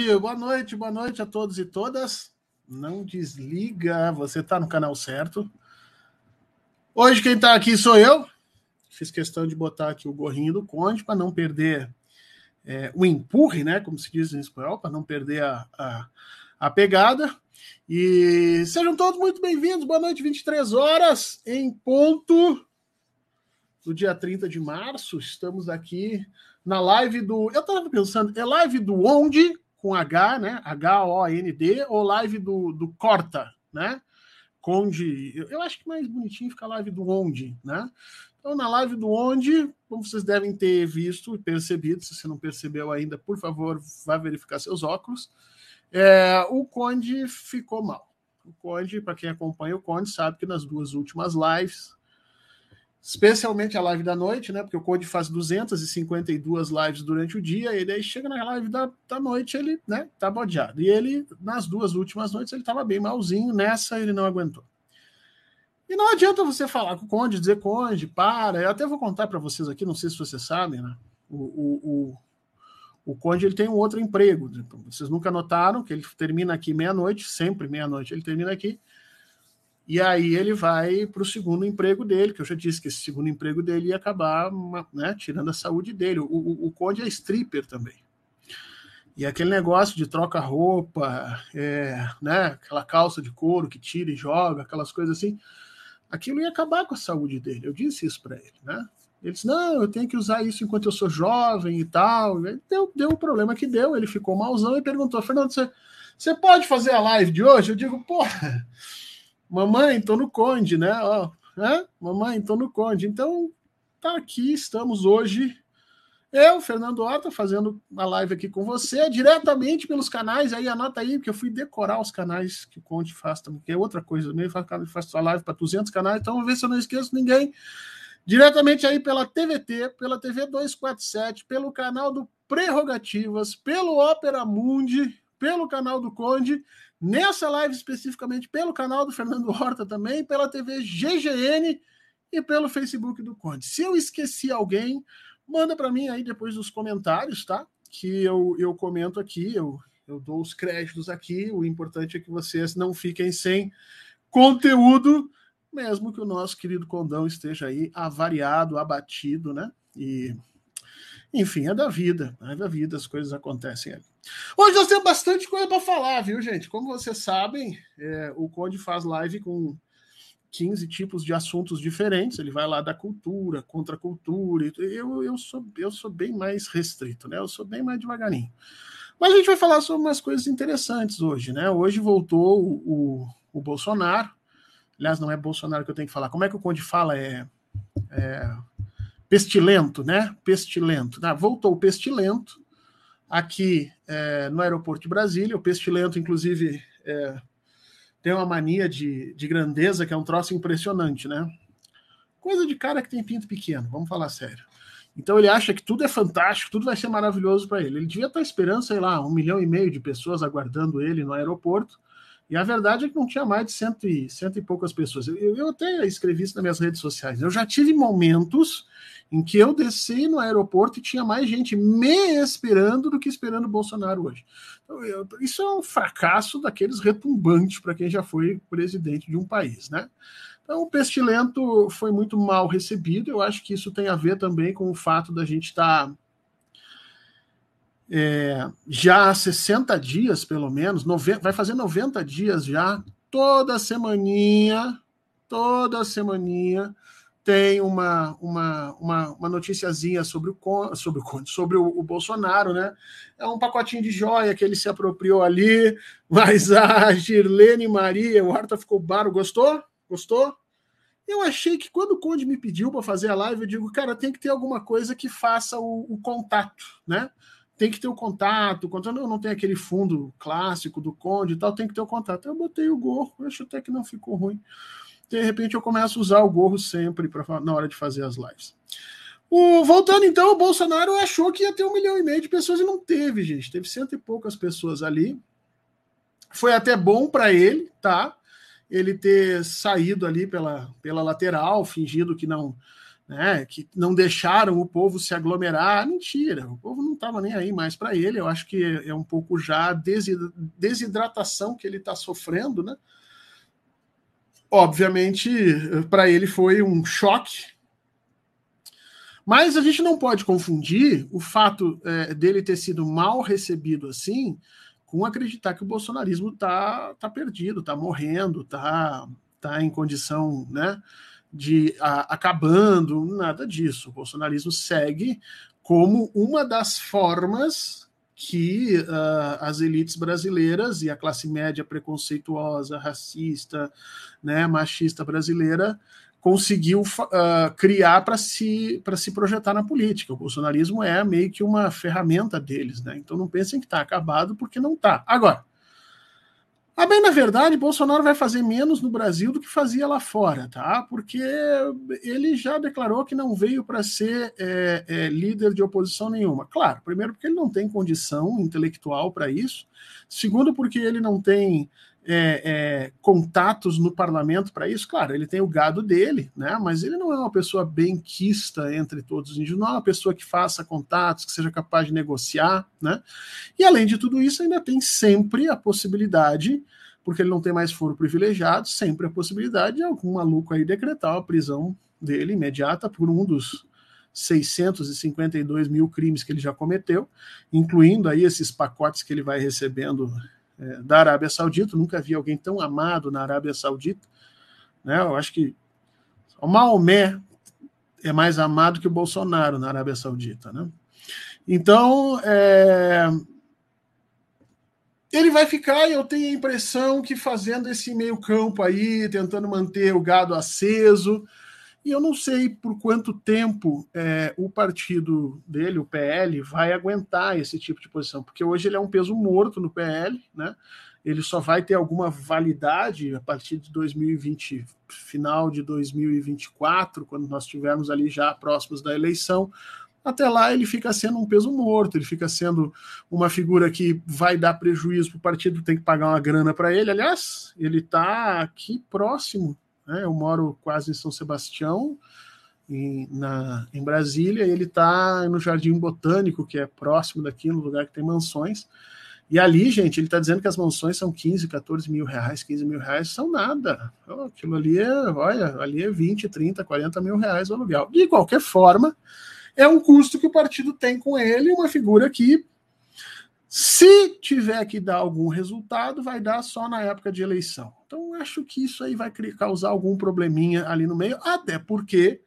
Boa noite, boa noite, a todos e todas. Não desliga, você está no canal certo. Hoje quem está aqui sou eu. Fiz questão de botar aqui o gorrinho do Conde para não perder é, o empurre, né? Como se diz em espanhol, para não perder a, a, a, pegada. E sejam todos muito bem-vindos. Boa noite, 23 horas em ponto do dia 30 de março. Estamos aqui na live do. Eu estava pensando, é live do Onde, com H, né? H-O-N-D, ou live do, do Corta, né? Conde. Eu, acho que mais bonitinho fica a live do Onde, né? Então, na live do Onde, como vocês devem ter visto e percebido, se você não percebeu ainda, por favor, vá verificar seus óculos. É, o Conde ficou mal. O Conde, para quem acompanha o Conde, sabe que nas duas últimas lives especialmente a live da noite, né? Porque o Code faz 252 lives durante o dia, e daí chega na live da, da noite, ele, né, tá bodeado. E ele, nas duas últimas noites, ele tava bem malzinho, nessa ele não aguentou. E não adianta você falar com o Conde, dizer Conde, para. Eu até vou contar para vocês aqui, não sei se vocês sabem, né? O, o, o, o Conde ele tem um outro emprego. Vocês nunca notaram que ele termina aqui meia-noite, sempre meia-noite ele termina aqui e aí ele vai para o segundo emprego dele, que eu já disse que esse segundo emprego dele ia acabar né, tirando a saúde dele. O, o, o Conde é stripper também. E aquele negócio de troca-roupa, é, né, aquela calça de couro que tira e joga, aquelas coisas assim, aquilo ia acabar com a saúde dele. Eu disse isso para ele, né? Ele disse, não, eu tenho que usar isso enquanto eu sou jovem e tal. E deu, deu o problema que deu, ele ficou malzão e perguntou, Fernando, você, você pode fazer a live de hoje? Eu digo, porra, Mamãe, tô no Conde, né? Ó, né? Mamãe, tô no Conde. Então, tá aqui, estamos hoje. Eu, Fernando Horta, fazendo a live aqui com você, diretamente pelos canais. Aí anota aí, porque eu fui decorar os canais que o Conde faz também, que é outra coisa também. Faz, faz a live para 200 canais, então vamos ver se eu não esqueço ninguém. Diretamente aí pela TVT, pela TV 247, pelo canal do Prerrogativas, pelo Ópera Mundi, pelo canal do Conde nessa live especificamente pelo canal do Fernando Horta também, pela TV GGN e pelo Facebook do Conde. Se eu esqueci alguém, manda para mim aí depois nos comentários, tá? Que eu, eu comento aqui, eu, eu dou os créditos aqui. O importante é que vocês não fiquem sem conteúdo, mesmo que o nosso querido Condão esteja aí avariado, abatido, né? E enfim, é da vida, é da vida, as coisas acontecem ali. Hoje nós temos bastante coisa para falar, viu, gente? Como vocês sabem, é, o Conde faz live com 15 tipos de assuntos diferentes. Ele vai lá da cultura, contra a cultura. Eu, eu, sou, eu sou bem mais restrito, né? Eu sou bem mais devagarinho. Mas a gente vai falar sobre umas coisas interessantes hoje, né? Hoje voltou o, o, o Bolsonaro. Aliás, não é Bolsonaro que eu tenho que falar. Como é que o Conde fala? É, é pestilento, né? Pestilento. Ah, voltou o pestilento aqui é, no aeroporto de Brasília. O pestilento, inclusive, é, tem uma mania de, de grandeza que é um troço impressionante, né? Coisa de cara que tem pinto pequeno, vamos falar sério. Então ele acha que tudo é fantástico, tudo vai ser maravilhoso para ele. Ele devia estar esperando, sei lá, um milhão e meio de pessoas aguardando ele no aeroporto. E a verdade é que não tinha mais de cento e, cento e poucas pessoas. Eu, eu até escrevi isso nas minhas redes sociais. Eu já tive momentos em que eu desci no aeroporto e tinha mais gente me esperando do que esperando o Bolsonaro hoje. Então, eu, isso é um fracasso daqueles retumbantes para quem já foi presidente de um país, né? Então, o pestilento foi muito mal recebido. Eu acho que isso tem a ver também com o fato da gente estar tá, é, já há 60 dias, pelo menos, vai fazer 90 dias já, toda semaninha, toda semaninha, tem uma, uma, uma, uma noticiazinha sobre o, sobre, o, sobre o, o, Bolsonaro, né? É um pacotinho de joia que ele se apropriou ali, mas a Girlene Maria, o Arthur ficou baro, gostou? Gostou? Eu achei que quando o Conde me pediu para fazer a live, eu digo, cara, tem que ter alguma coisa que faça o, o contato, né? Tem que ter o contato, contato não, não tem aquele fundo clássico do Conde e tal, tem que ter o contato. Eu botei o gorro, acho até que não ficou ruim de repente eu começo a usar o gorro sempre pra, na hora de fazer as lives. O, voltando então, o Bolsonaro achou que ia ter um milhão e meio de pessoas e não teve, gente. Teve cento e poucas pessoas ali. Foi até bom para ele, tá? Ele ter saído ali pela, pela lateral, fingindo que não né, que não deixaram o povo se aglomerar. Mentira, o povo não estava nem aí mais para ele. Eu acho que é um pouco já a desidratação que ele está sofrendo, né? Obviamente, para ele foi um choque. Mas a gente não pode confundir o fato é, dele ter sido mal recebido assim com acreditar que o bolsonarismo está tá perdido, está morrendo, está tá em condição, né? De a, acabando, nada disso. O bolsonarismo segue como uma das formas que uh, as elites brasileiras e a classe média preconceituosa, racista, né, machista brasileira conseguiu uh, criar para se, se projetar na política. O bolsonarismo é meio que uma ferramenta deles, né? Então não pensem que está acabado, porque não está. Agora, a bem, na verdade, Bolsonaro vai fazer menos no Brasil do que fazia lá fora, tá? Porque ele já declarou que não veio para ser é, é, líder de oposição nenhuma. Claro, primeiro porque ele não tem condição intelectual para isso. Segundo, porque ele não tem é, é, contatos no parlamento para isso. Claro, ele tem o gado dele, né? Mas ele não é uma pessoa benquista entre todos os índios, não é uma pessoa que faça contatos, que seja capaz de negociar, né? E além de tudo isso, ainda tem sempre a possibilidade, porque ele não tem mais foro privilegiado, sempre a possibilidade de algum maluco aí decretar a prisão dele imediata por um dos 652 mil crimes que ele já cometeu, incluindo aí esses pacotes que ele vai recebendo da Arábia Saudita. nunca vi alguém tão amado na Arábia Saudita. Né? Eu acho que o Maomé é mais amado que o Bolsonaro na Arábia Saudita. Né? Então, é... ele vai ficar, e eu tenho a impressão que fazendo esse meio campo aí, tentando manter o gado aceso, e eu não sei por quanto tempo é, o partido dele, o PL, vai aguentar esse tipo de posição, porque hoje ele é um peso morto no PL, né? Ele só vai ter alguma validade a partir de 2020, final de 2024, quando nós estivermos ali já próximos da eleição. Até lá ele fica sendo um peso morto, ele fica sendo uma figura que vai dar prejuízo para o partido, tem que pagar uma grana para ele. Aliás, ele está aqui próximo né? Eu moro quase em São Sebastião, em, na, em Brasília, e ele está no Jardim Botânico, que é próximo daqui, no lugar que tem mansões. E ali, gente, ele está dizendo que as mansões são 15, 14 mil reais, 15 mil reais, são nada. Aquilo ali é, olha, ali é 20, 30, 40 mil reais o aluguel. De qualquer forma, é um custo que o partido tem com ele, uma figura que se tiver que dar algum resultado, vai dar só na época de eleição. Então, acho que isso aí vai causar algum probleminha ali no meio, até porque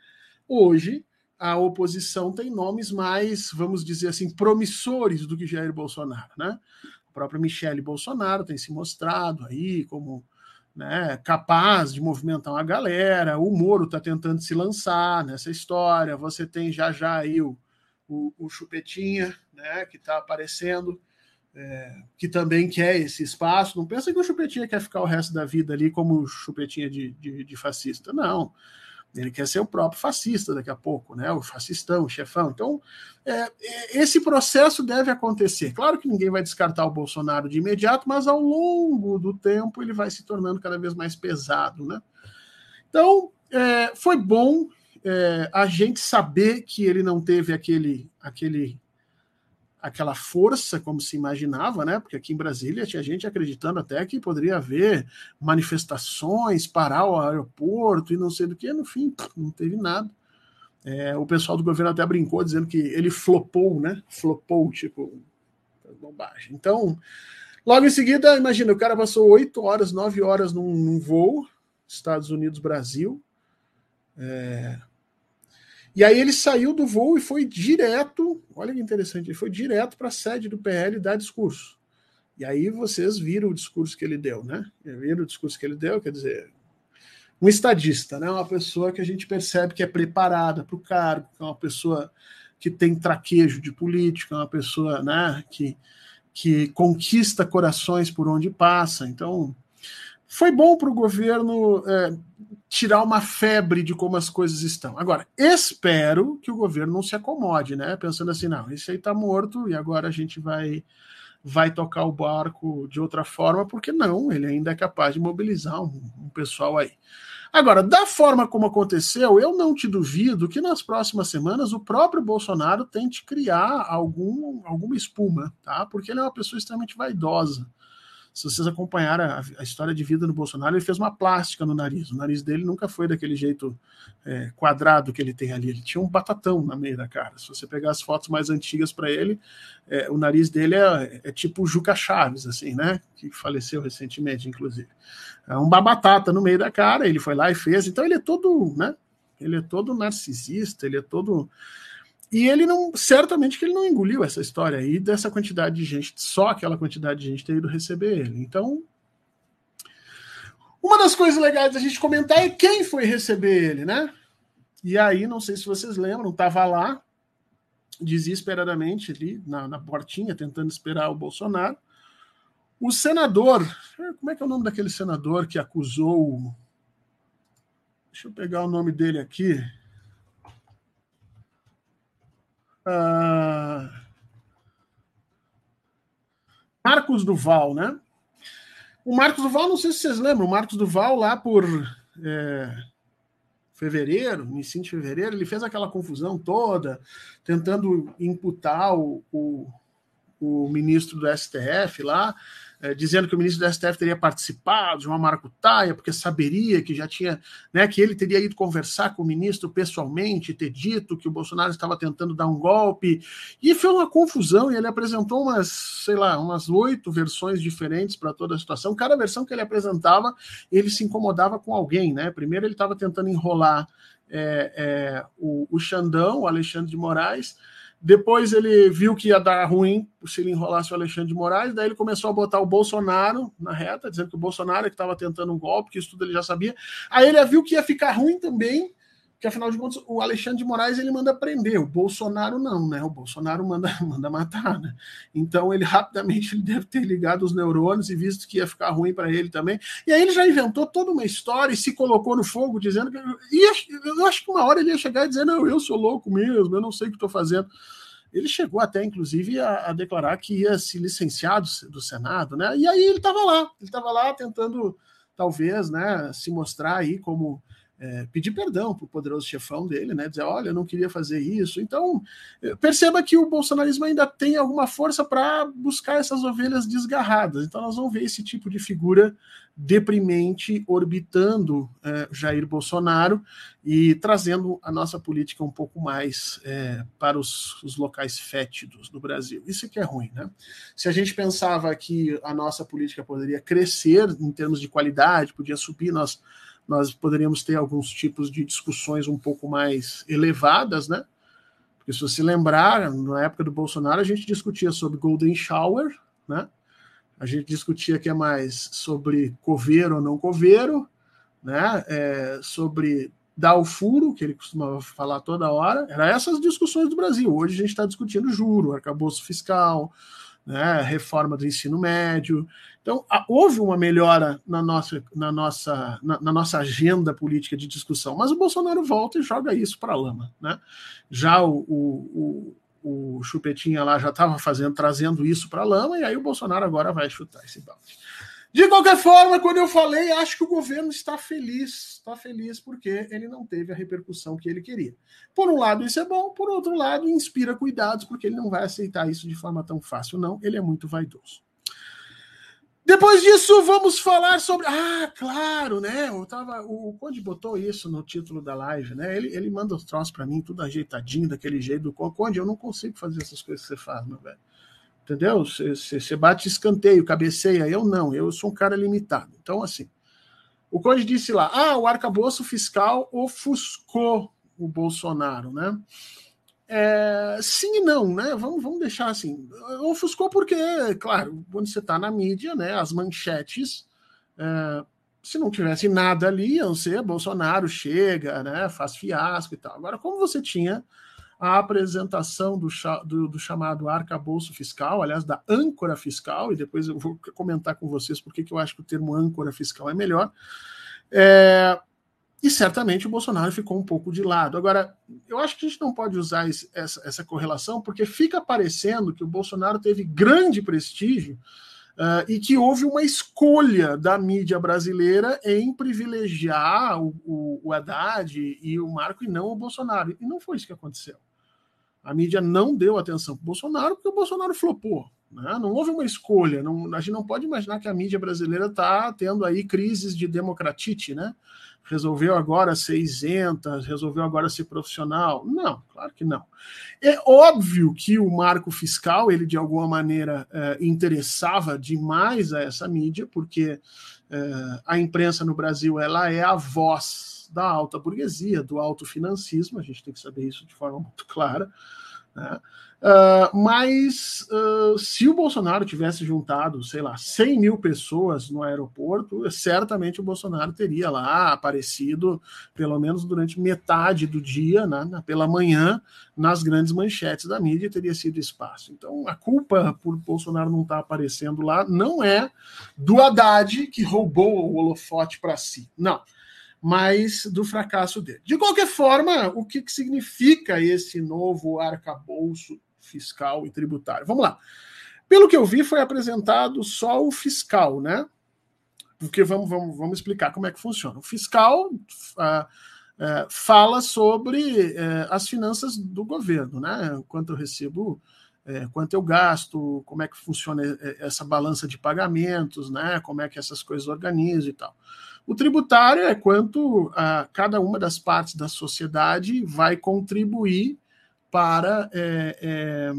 hoje a oposição tem nomes mais, vamos dizer assim, promissores do que Jair Bolsonaro, né? A própria Michele Bolsonaro tem se mostrado aí como né, capaz de movimentar uma galera. O Moro está tentando se lançar nessa história. Você tem já já aí o, o, o Chupetinha, né, que está aparecendo é, que também quer esse espaço. Não pensa que o Chupetinha quer ficar o resto da vida ali como Chupetinha de, de, de, fascista. Não. Ele quer ser o próprio fascista daqui a pouco, né? O fascistão, o chefão. Então, é, é, esse processo deve acontecer. Claro que ninguém vai descartar o Bolsonaro de imediato, mas ao longo do tempo ele vai se tornando cada vez mais pesado, né? Então, é, foi bom é, a gente saber que ele não teve aquele, aquele aquela força como se imaginava, né? Porque aqui em Brasília tinha gente acreditando até que poderia haver manifestações, parar o aeroporto e não sei do que. No fim, não teve nada. É, o pessoal do governo até brincou dizendo que ele flopou, né? Flopou, tipo, bobagem. Então, logo em seguida, imagina, o cara passou oito horas, nove horas num, num voo, Estados Unidos, Brasil. É, e aí ele saiu do voo e foi direto, olha que interessante, ele foi direto para a sede do PL dar discurso. E aí vocês viram o discurso que ele deu, né? Viram o discurso que ele deu, quer dizer, um estadista, né? Uma pessoa que a gente percebe que é preparada para o cargo, que é uma pessoa que tem traquejo de política, uma pessoa, né, que, que conquista corações por onde passa. Então, foi bom para o governo é, tirar uma febre de como as coisas estão. Agora, espero que o governo não se acomode, né? Pensando assim, não, esse aí está morto e agora a gente vai vai tocar o barco de outra forma, porque não, ele ainda é capaz de mobilizar um, um pessoal aí. Agora, da forma como aconteceu, eu não te duvido que nas próximas semanas o próprio Bolsonaro tente criar algum, alguma espuma, tá? Porque ele é uma pessoa extremamente vaidosa. Se vocês acompanharam a, a, história de vida do Bolsonaro, ele fez uma plástica no nariz. O nariz dele nunca foi daquele jeito é, quadrado que ele tem ali. Ele tinha um batatão na meia da cara. Se você pegar as fotos mais antigas para ele, é, o nariz dele é, é tipo Juca Chaves, assim, né? Que faleceu recentemente, inclusive. É um babatata no meio da cara. Ele foi lá e fez. Então ele é todo, né? Ele é todo narcisista. Ele é todo e ele não, certamente que ele não engoliu essa história aí dessa quantidade de gente, só aquela quantidade de gente ter ido receber ele. Então, uma das coisas legais da gente comentar é quem foi receber ele, né? E aí, não sei se vocês lembram, estava lá desesperadamente ali na, na portinha, tentando esperar o Bolsonaro. O senador, como é que é o nome daquele senador que acusou. Deixa eu pegar o nome dele aqui. Uh, Marcos Duval, né? O Marcos Duval, não sei se vocês lembram, o Marcos Duval lá por é, fevereiro, início de fevereiro, ele fez aquela confusão toda, tentando imputar o, o, o ministro do STF lá, é, dizendo que o ministro do STF teria participado de uma maracutaia, porque saberia que já tinha, né, que ele teria ido conversar com o ministro pessoalmente, ter dito que o Bolsonaro estava tentando dar um golpe, e foi uma confusão, e ele apresentou umas, sei lá, umas oito versões diferentes para toda a situação. Cada versão que ele apresentava, ele se incomodava com alguém, né? Primeiro ele estava tentando enrolar é, é, o, o Xandão, o Alexandre de Moraes, depois ele viu que ia dar ruim se ele enrolasse o Alexandre de Moraes, daí ele começou a botar o Bolsonaro na reta, dizendo que o Bolsonaro é que estava tentando um golpe, que isso tudo ele já sabia. Aí ele viu que ia ficar ruim também, que afinal de contas o Alexandre de Moraes ele manda prender, o Bolsonaro não, né? O Bolsonaro manda, manda matar, né? Então ele rapidamente ele deve ter ligado os neurônios e visto que ia ficar ruim para ele também. E aí ele já inventou toda uma história e se colocou no fogo dizendo que ia, eu acho que uma hora ele ia chegar e dizer não, eu sou louco mesmo, eu não sei o que estou fazendo. Ele chegou até, inclusive, a, a, declarar que ia se licenciar do, do Senado, né? E aí ele estava lá, ele estava lá tentando, talvez, né, se mostrar aí como é, pedir perdão para o poderoso chefão dele, né? Dizer, olha, eu não queria fazer isso. Então, é, perceba que o bolsonarismo ainda tem alguma força para buscar essas ovelhas desgarradas. Então, nós vamos ver esse tipo de figura deprimente orbitando é, Jair Bolsonaro e trazendo a nossa política um pouco mais é, para os, os, locais fétidos do Brasil. Isso que é ruim, né? Se a gente pensava que a nossa política poderia crescer em termos de qualidade, podia subir, nós nós poderíamos ter alguns tipos de discussões um pouco mais elevadas, né? Porque se você lembrar, na época do Bolsonaro, a gente discutia sobre Golden Shower, né? A gente discutia que é mais sobre coveiro ou não coveiro, né? É, sobre dar o furo, que ele costumava falar toda hora. Era essas discussões do Brasil. Hoje a gente está discutindo juro, arcabouço fiscal, né, reforma do ensino médio. Então, houve uma melhora na nossa, na, nossa, na, na, nossa agenda política de discussão, mas o Bolsonaro volta e joga isso para a lama. Né? Já o, o, o, o Chupetinha lá já estava fazendo, trazendo isso para a lama, e aí o Bolsonaro agora vai chutar esse balde. De qualquer forma, quando eu falei, acho que o governo está feliz, está feliz porque ele não teve a repercussão que ele queria. Por um lado, isso é bom, por outro lado, inspira cuidados, porque ele não vai aceitar isso de forma tão fácil, não. Ele é muito vaidoso. Depois disso, vamos falar sobre. Ah, claro, né? Eu tava... O Conde botou isso no título da live, né? Ele, ele manda os troços para mim, tudo ajeitadinho, daquele jeito do Conde. Eu não consigo fazer essas coisas que você faz, meu velho entendeu? Você bate escanteio, cabeceia. Eu não, eu sou um cara limitado. Então, assim, o Conde disse lá: ah, o arcabouço fiscal ofuscou o Bolsonaro, né? É, sim e não, né? Vamos, vamos deixar assim. Ofuscou porque, claro, quando você está na mídia, né, as manchetes, é, se não tivesse nada ali, iam ser Bolsonaro chega, né, faz fiasco e tal. Agora, como você tinha a apresentação do, do, do, chamado arcabouço fiscal, aliás, da âncora fiscal, e depois eu vou comentar com vocês porque que eu acho que o termo âncora fiscal é melhor. É, e certamente o Bolsonaro ficou um pouco de lado. Agora, eu acho que a gente não pode usar esse, essa, essa correlação, porque fica parecendo que o Bolsonaro teve grande prestígio Uh, e que houve uma escolha da mídia brasileira em privilegiar o, o, o, Haddad e o Marco e não o Bolsonaro. E não foi isso que aconteceu. A mídia não deu atenção para o Bolsonaro porque o Bolsonaro flopou. Né? Não houve uma escolha. Não, a gente não pode imaginar que a mídia brasileira está tendo aí crises de democratite, né? Resolveu agora ser isenta, resolveu agora ser profissional. Não, claro que não. É óbvio que o marco fiscal, ele de alguma maneira é, interessava demais a essa mídia, porque é, a imprensa no Brasil ela é a voz da alta burguesia, do alto financismo, a gente tem que saber isso de forma muito clara. Né? Uh, mas uh, se o Bolsonaro tivesse juntado, sei lá, 100 mil pessoas no aeroporto, certamente o Bolsonaro teria lá aparecido, pelo menos durante metade do dia, né, pela manhã, nas grandes manchetes da mídia, teria sido espaço. Então, a culpa por Bolsonaro não estar tá aparecendo lá não é do Haddad, que roubou o holofote para si. Não mas do fracasso dele. De qualquer forma, o que, que significa esse novo arcabouço fiscal e tributário. Vamos lá. Pelo que eu vi, foi apresentado só o fiscal, né? Porque vamos, vamos, vamos explicar como é que funciona. O fiscal uh, uh, fala sobre uh, as finanças do governo, né? Quanto eu recebo, é, quanto eu gasto, como é que funciona essa balança de pagamentos, né? Como é que essas coisas organizam e tal. O tributário é quanto a cada uma das partes da sociedade vai contribuir para, é, é,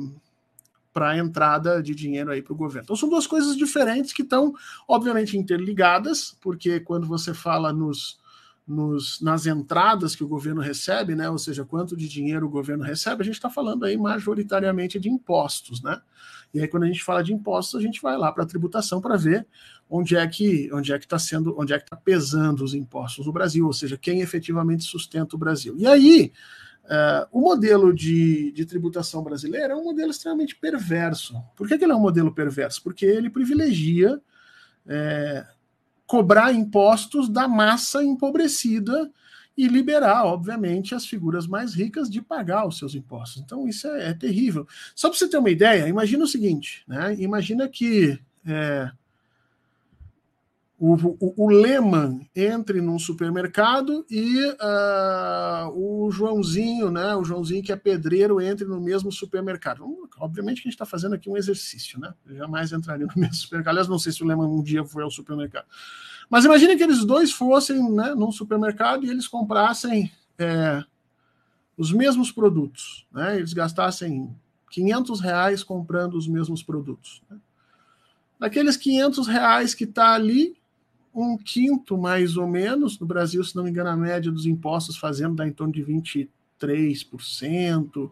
para a entrada de dinheiro aí para o governo. Então são duas coisas diferentes que estão, obviamente, interligadas, porque quando você fala nos, nos, nas entradas que o governo recebe, né, ou seja, quanto de dinheiro o governo recebe, a gente está falando aí majoritariamente de impostos, né? E aí, quando a gente fala de impostos, a gente vai lá para a tributação para ver onde é que onde é que está sendo, onde é que está pesando os impostos no Brasil, ou seja, quem efetivamente sustenta o Brasil. E aí Uh, o modelo de, de, tributação brasileira é um modelo extremamente perverso. Por que, que ele é um modelo perverso? Porque ele privilegia é, cobrar impostos da massa empobrecida e liberar, obviamente, as figuras mais ricas de pagar os seus impostos. Então, isso é, é terrível. Só para você ter uma ideia, imagina o seguinte: né? imagina que. É, o, o, o Lehman entre num supermercado e uh, o Joãozinho, né? O Joãozinho que é pedreiro entre no mesmo supermercado. Obviamente que a gente está fazendo aqui um exercício, né? Eu jamais entraria no mesmo supermercado. Aliás, não sei se o Lehman um dia foi ao supermercado. Mas imagine que eles dois fossem né, num supermercado e eles comprassem é, os mesmos produtos, né? Eles gastassem 500 reais comprando os mesmos produtos. Né? Daqueles 500 reais que está ali, um quinto, mais ou menos. No Brasil, se não me engano, a média dos impostos fazendo dá em torno de 23%.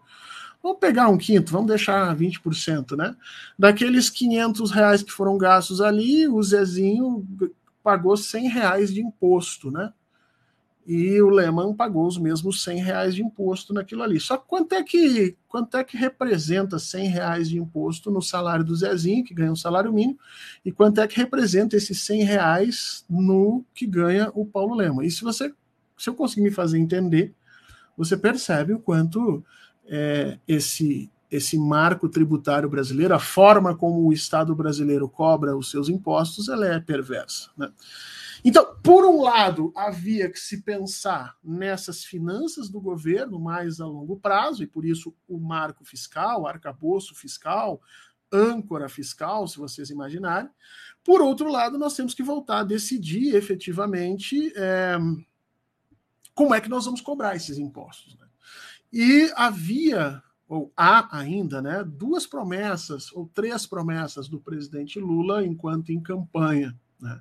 Vamos pegar um quinto, vamos deixar 20%, né? Daqueles 500 reais que foram gastos ali, o Zezinho pagou 100 reais de imposto, né? E o Lehman pagou os mesmos 100 reais de imposto naquilo ali. Só quanto é que quanto é que representa 100 reais de imposto no salário do Zezinho, que ganha um salário mínimo, e quanto é que representa esses 100 reais no que ganha o Paulo Lehman? E se você, se eu conseguir me fazer entender, você percebe o quanto é, esse esse marco tributário brasileiro, a forma como o Estado brasileiro cobra os seus impostos, ela é perversa, né? Então, por um lado, havia que se pensar nessas finanças do governo mais a longo prazo, e por isso o marco fiscal, arcabouço fiscal, âncora fiscal, se vocês imaginarem. Por outro lado, nós temos que voltar a decidir efetivamente é, como é que nós vamos cobrar esses impostos. Né? E havia, ou há ainda, né, duas promessas, ou três promessas do presidente Lula enquanto em campanha. Né?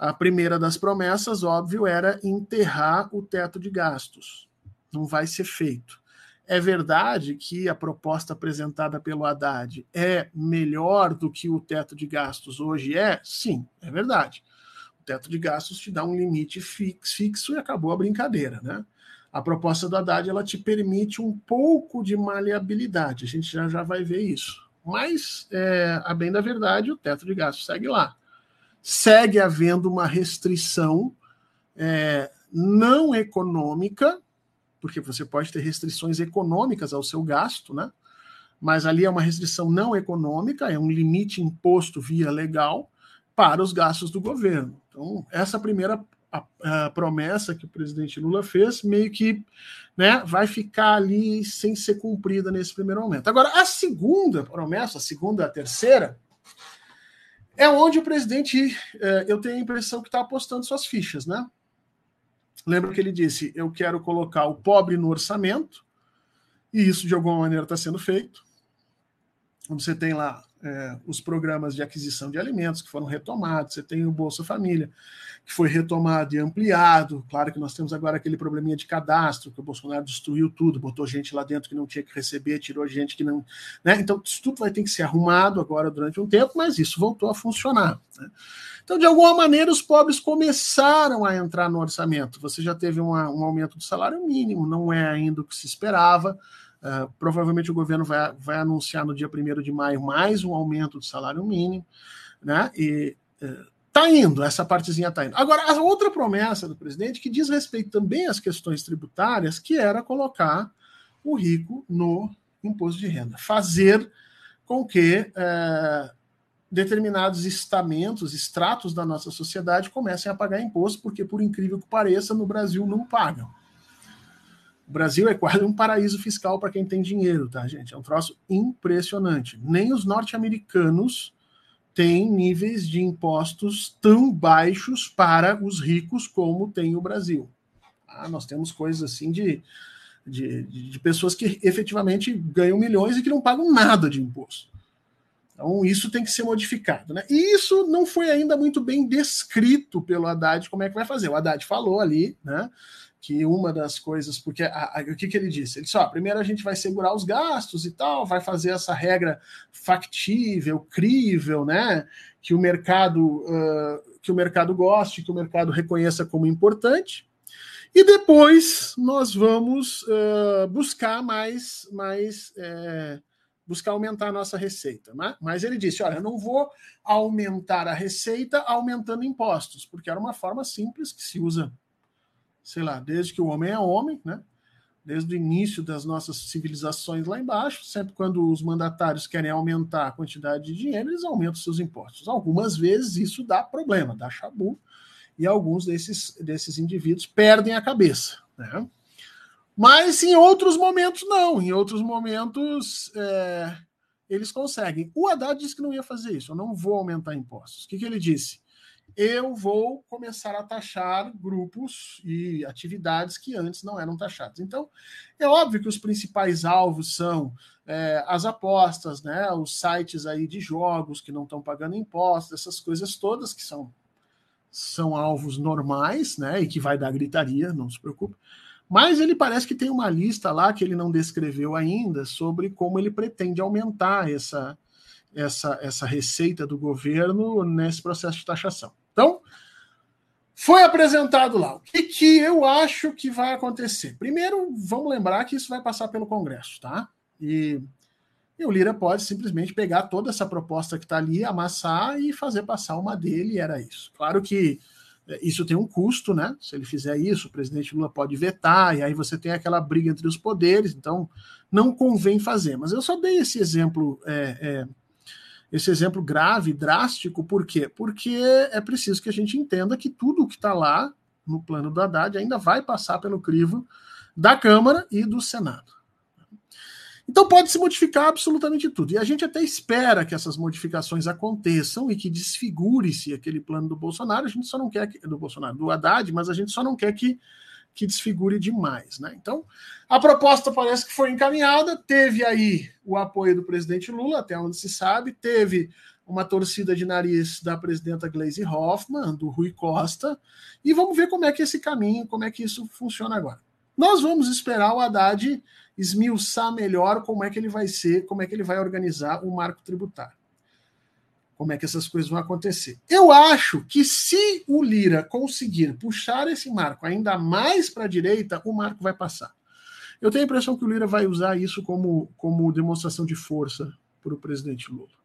A primeira das promessas, óbvio, era enterrar o teto de gastos. Não vai ser feito. É verdade que a proposta apresentada pelo Haddad é melhor do que o teto de gastos hoje é? Sim, é verdade. O teto de gastos te dá um limite fixo e acabou a brincadeira, né? A proposta do Haddad ela te permite um pouco de maleabilidade. A gente já, já vai ver isso. Mas, é, a bem da verdade, o teto de gastos segue lá segue havendo uma restrição é, não econômica, porque você pode ter restrições econômicas ao seu gasto, né? mas ali é uma restrição não econômica, é um limite imposto via legal para os gastos do governo. Então, essa primeira a, a promessa que o presidente Lula fez, meio que né, vai ficar ali sem ser cumprida nesse primeiro momento. Agora, a segunda promessa, a segunda, a terceira, é onde o presidente, é, eu tenho a impressão que está apostando suas fichas, né? Lembra que ele disse: eu quero colocar o pobre no orçamento, e isso de alguma maneira está sendo feito. Você tem lá é, os programas de aquisição de alimentos que foram retomados, você tem o Bolsa Família, que foi retomado e ampliado. Claro que nós temos agora aquele probleminha de cadastro, que o Bolsonaro destruiu tudo, botou gente lá dentro que não tinha que receber, tirou gente que não. Né? Então, isso tudo vai ter que ser arrumado agora durante um tempo, mas isso voltou a funcionar. Né? Então, de alguma maneira, os pobres começaram a entrar no orçamento. Você já teve uma, um aumento do salário mínimo, não é ainda o que se esperava. Uh, provavelmente o governo vai, vai anunciar no dia 1 de maio mais um aumento do salário mínimo, né? E uh, tá indo, essa partezinha tá indo. Agora, a outra promessa do presidente, que diz respeito também às questões tributárias, que era colocar o rico no imposto de renda, fazer com que uh, determinados estamentos, estratos da nossa sociedade comecem a pagar imposto, porque, por incrível que pareça, no Brasil não pagam. O Brasil é quase um paraíso fiscal para quem tem dinheiro, tá, gente? É um troço impressionante. Nem os norte-americanos têm níveis de impostos tão baixos para os ricos como tem o Brasil. Ah, nós temos coisas assim de, de, de pessoas que efetivamente ganham milhões e que não pagam nada de imposto. Então, isso tem que ser modificado. Né? E isso não foi ainda muito bem descrito pelo Haddad como é que vai fazer. O Haddad falou ali, né? Que uma das coisas, porque a, a, o que, que ele disse? Ele disse: ó, primeiro a gente vai segurar os gastos e tal, vai fazer essa regra factível, crível, né? Que o mercado uh, que o mercado goste, que o mercado reconheça como importante. E depois nós vamos uh, buscar mais, mais é, buscar aumentar a nossa receita. Né? Mas ele disse: olha, eu não vou aumentar a receita aumentando impostos, porque era uma forma simples que se usa sei lá, desde que o homem é homem, né? Desde o início das nossas civilizações lá embaixo, sempre quando os mandatários querem aumentar a quantidade de dinheiro, eles aumentam seus impostos. Algumas vezes isso dá problema, dá chabu, e alguns desses, desses indivíduos perdem a cabeça. Né? Mas em outros momentos, não. Em outros momentos, é, eles conseguem. O Haddad disse que não ia fazer isso, eu não vou aumentar impostos. O que, que ele disse? Eu vou começar a taxar grupos e atividades que antes não eram taxadas. Então, é óbvio que os principais alvos são é, as apostas, né, os sites aí de jogos que não estão pagando impostos, essas coisas todas que são, são alvos normais, né, e que vai dar gritaria, não se preocupe. Mas ele parece que tem uma lista lá que ele não descreveu ainda sobre como ele pretende aumentar essa, essa, essa receita do governo nesse processo de taxação. Então, foi apresentado lá. O que, que eu acho que vai acontecer? Primeiro, vamos lembrar que isso vai passar pelo Congresso, tá? E, e o Lira pode simplesmente pegar toda essa proposta que está ali, amassar e fazer passar uma dele, e era isso. Claro que é, isso tem um custo, né? Se ele fizer isso, o presidente Lula pode vetar, e aí você tem aquela briga entre os poderes, então não convém fazer. Mas eu só dei esse exemplo é, é, esse exemplo grave, drástico, por quê? Porque é preciso que a gente entenda que tudo que está lá no plano do Haddad ainda vai passar pelo crivo da Câmara e do Senado. Então pode se modificar absolutamente tudo. E a gente até espera que essas modificações aconteçam e que desfigure-se aquele plano do Bolsonaro. A gente só não quer que, do Bolsonaro, do Haddad, mas a gente só não quer que que desfigure demais. Né? Então, a proposta parece que foi encaminhada, teve aí o apoio do presidente Lula, até onde se sabe, teve uma torcida de nariz da presidenta Gleisi Hoffmann, do Rui Costa, e vamos ver como é que esse caminho, como é que isso funciona agora. Nós vamos esperar o Haddad esmiuçar melhor como é que ele vai ser, como é que ele vai organizar o marco tributário como é que essas coisas vão acontecer. Eu acho que se o Lira conseguir puxar esse marco ainda mais para a direita, o marco vai passar. Eu tenho a impressão que o Lira vai usar isso como, como demonstração de força para o presidente Lula.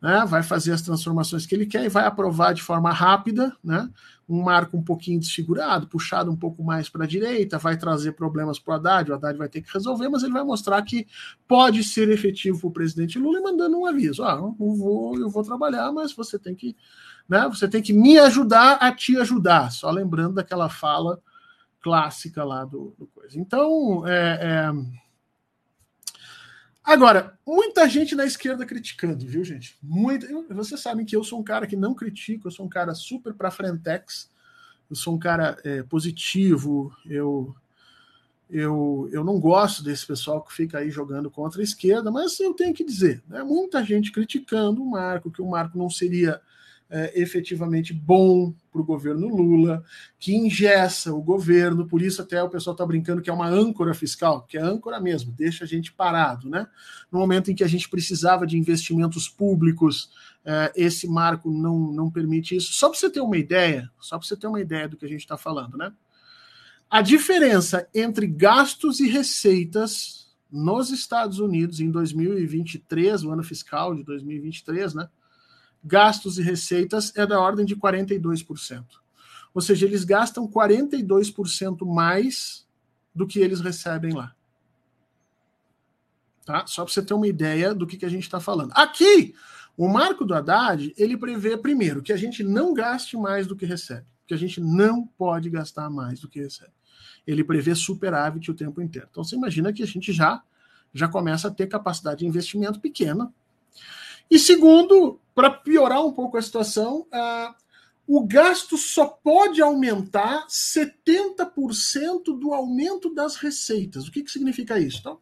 Né, vai fazer as transformações que ele quer e vai aprovar de forma rápida, né, um marco um pouquinho desfigurado, puxado um pouco mais para a direita, vai trazer problemas para o Haddad, o Haddad vai ter que resolver, mas ele vai mostrar que pode ser efetivo para o presidente Lula mandando um aviso: ah, eu vou, eu vou trabalhar, mas você tem que, né, você tem que me ajudar a te ajudar. Só lembrando daquela fala clássica lá do, do coisa. Então, é, é Agora, muita gente na esquerda criticando, viu, gente? Muita. Vocês sabem que eu sou um cara que não critico, eu sou um cara super para frentex, eu sou um cara é, positivo, eu, eu, eu não gosto desse pessoal que fica aí jogando contra a esquerda, mas eu tenho que dizer, né? Muita gente criticando o Marco, que o Marco não seria é, efetivamente bom para o governo Lula, que ingessa o governo, por isso até o pessoal está brincando que é uma âncora fiscal, que é âncora mesmo, deixa a gente parado, né? No momento em que a gente precisava de investimentos públicos, é, esse marco não, não permite isso. Só para você ter uma ideia, só para você ter uma ideia do que a gente está falando, né? A diferença entre gastos e receitas nos Estados Unidos em 2023, o ano fiscal de 2023, né? Gastos e receitas é da ordem de 42%. Ou seja, eles gastam 42% mais do que eles recebem lá. Tá? Só para você ter uma ideia do que, que a gente está falando. Aqui, o marco do Haddad, ele prevê, primeiro, que a gente não gaste mais do que recebe. Que a gente não pode gastar mais do que recebe. Ele prevê superávit o tempo inteiro. Então, você imagina que a gente já, já começa a ter capacidade de investimento pequena. E segundo, para piorar um pouco a situação, uh, o gasto só pode aumentar 70% do aumento das receitas. O que, que significa isso? Então,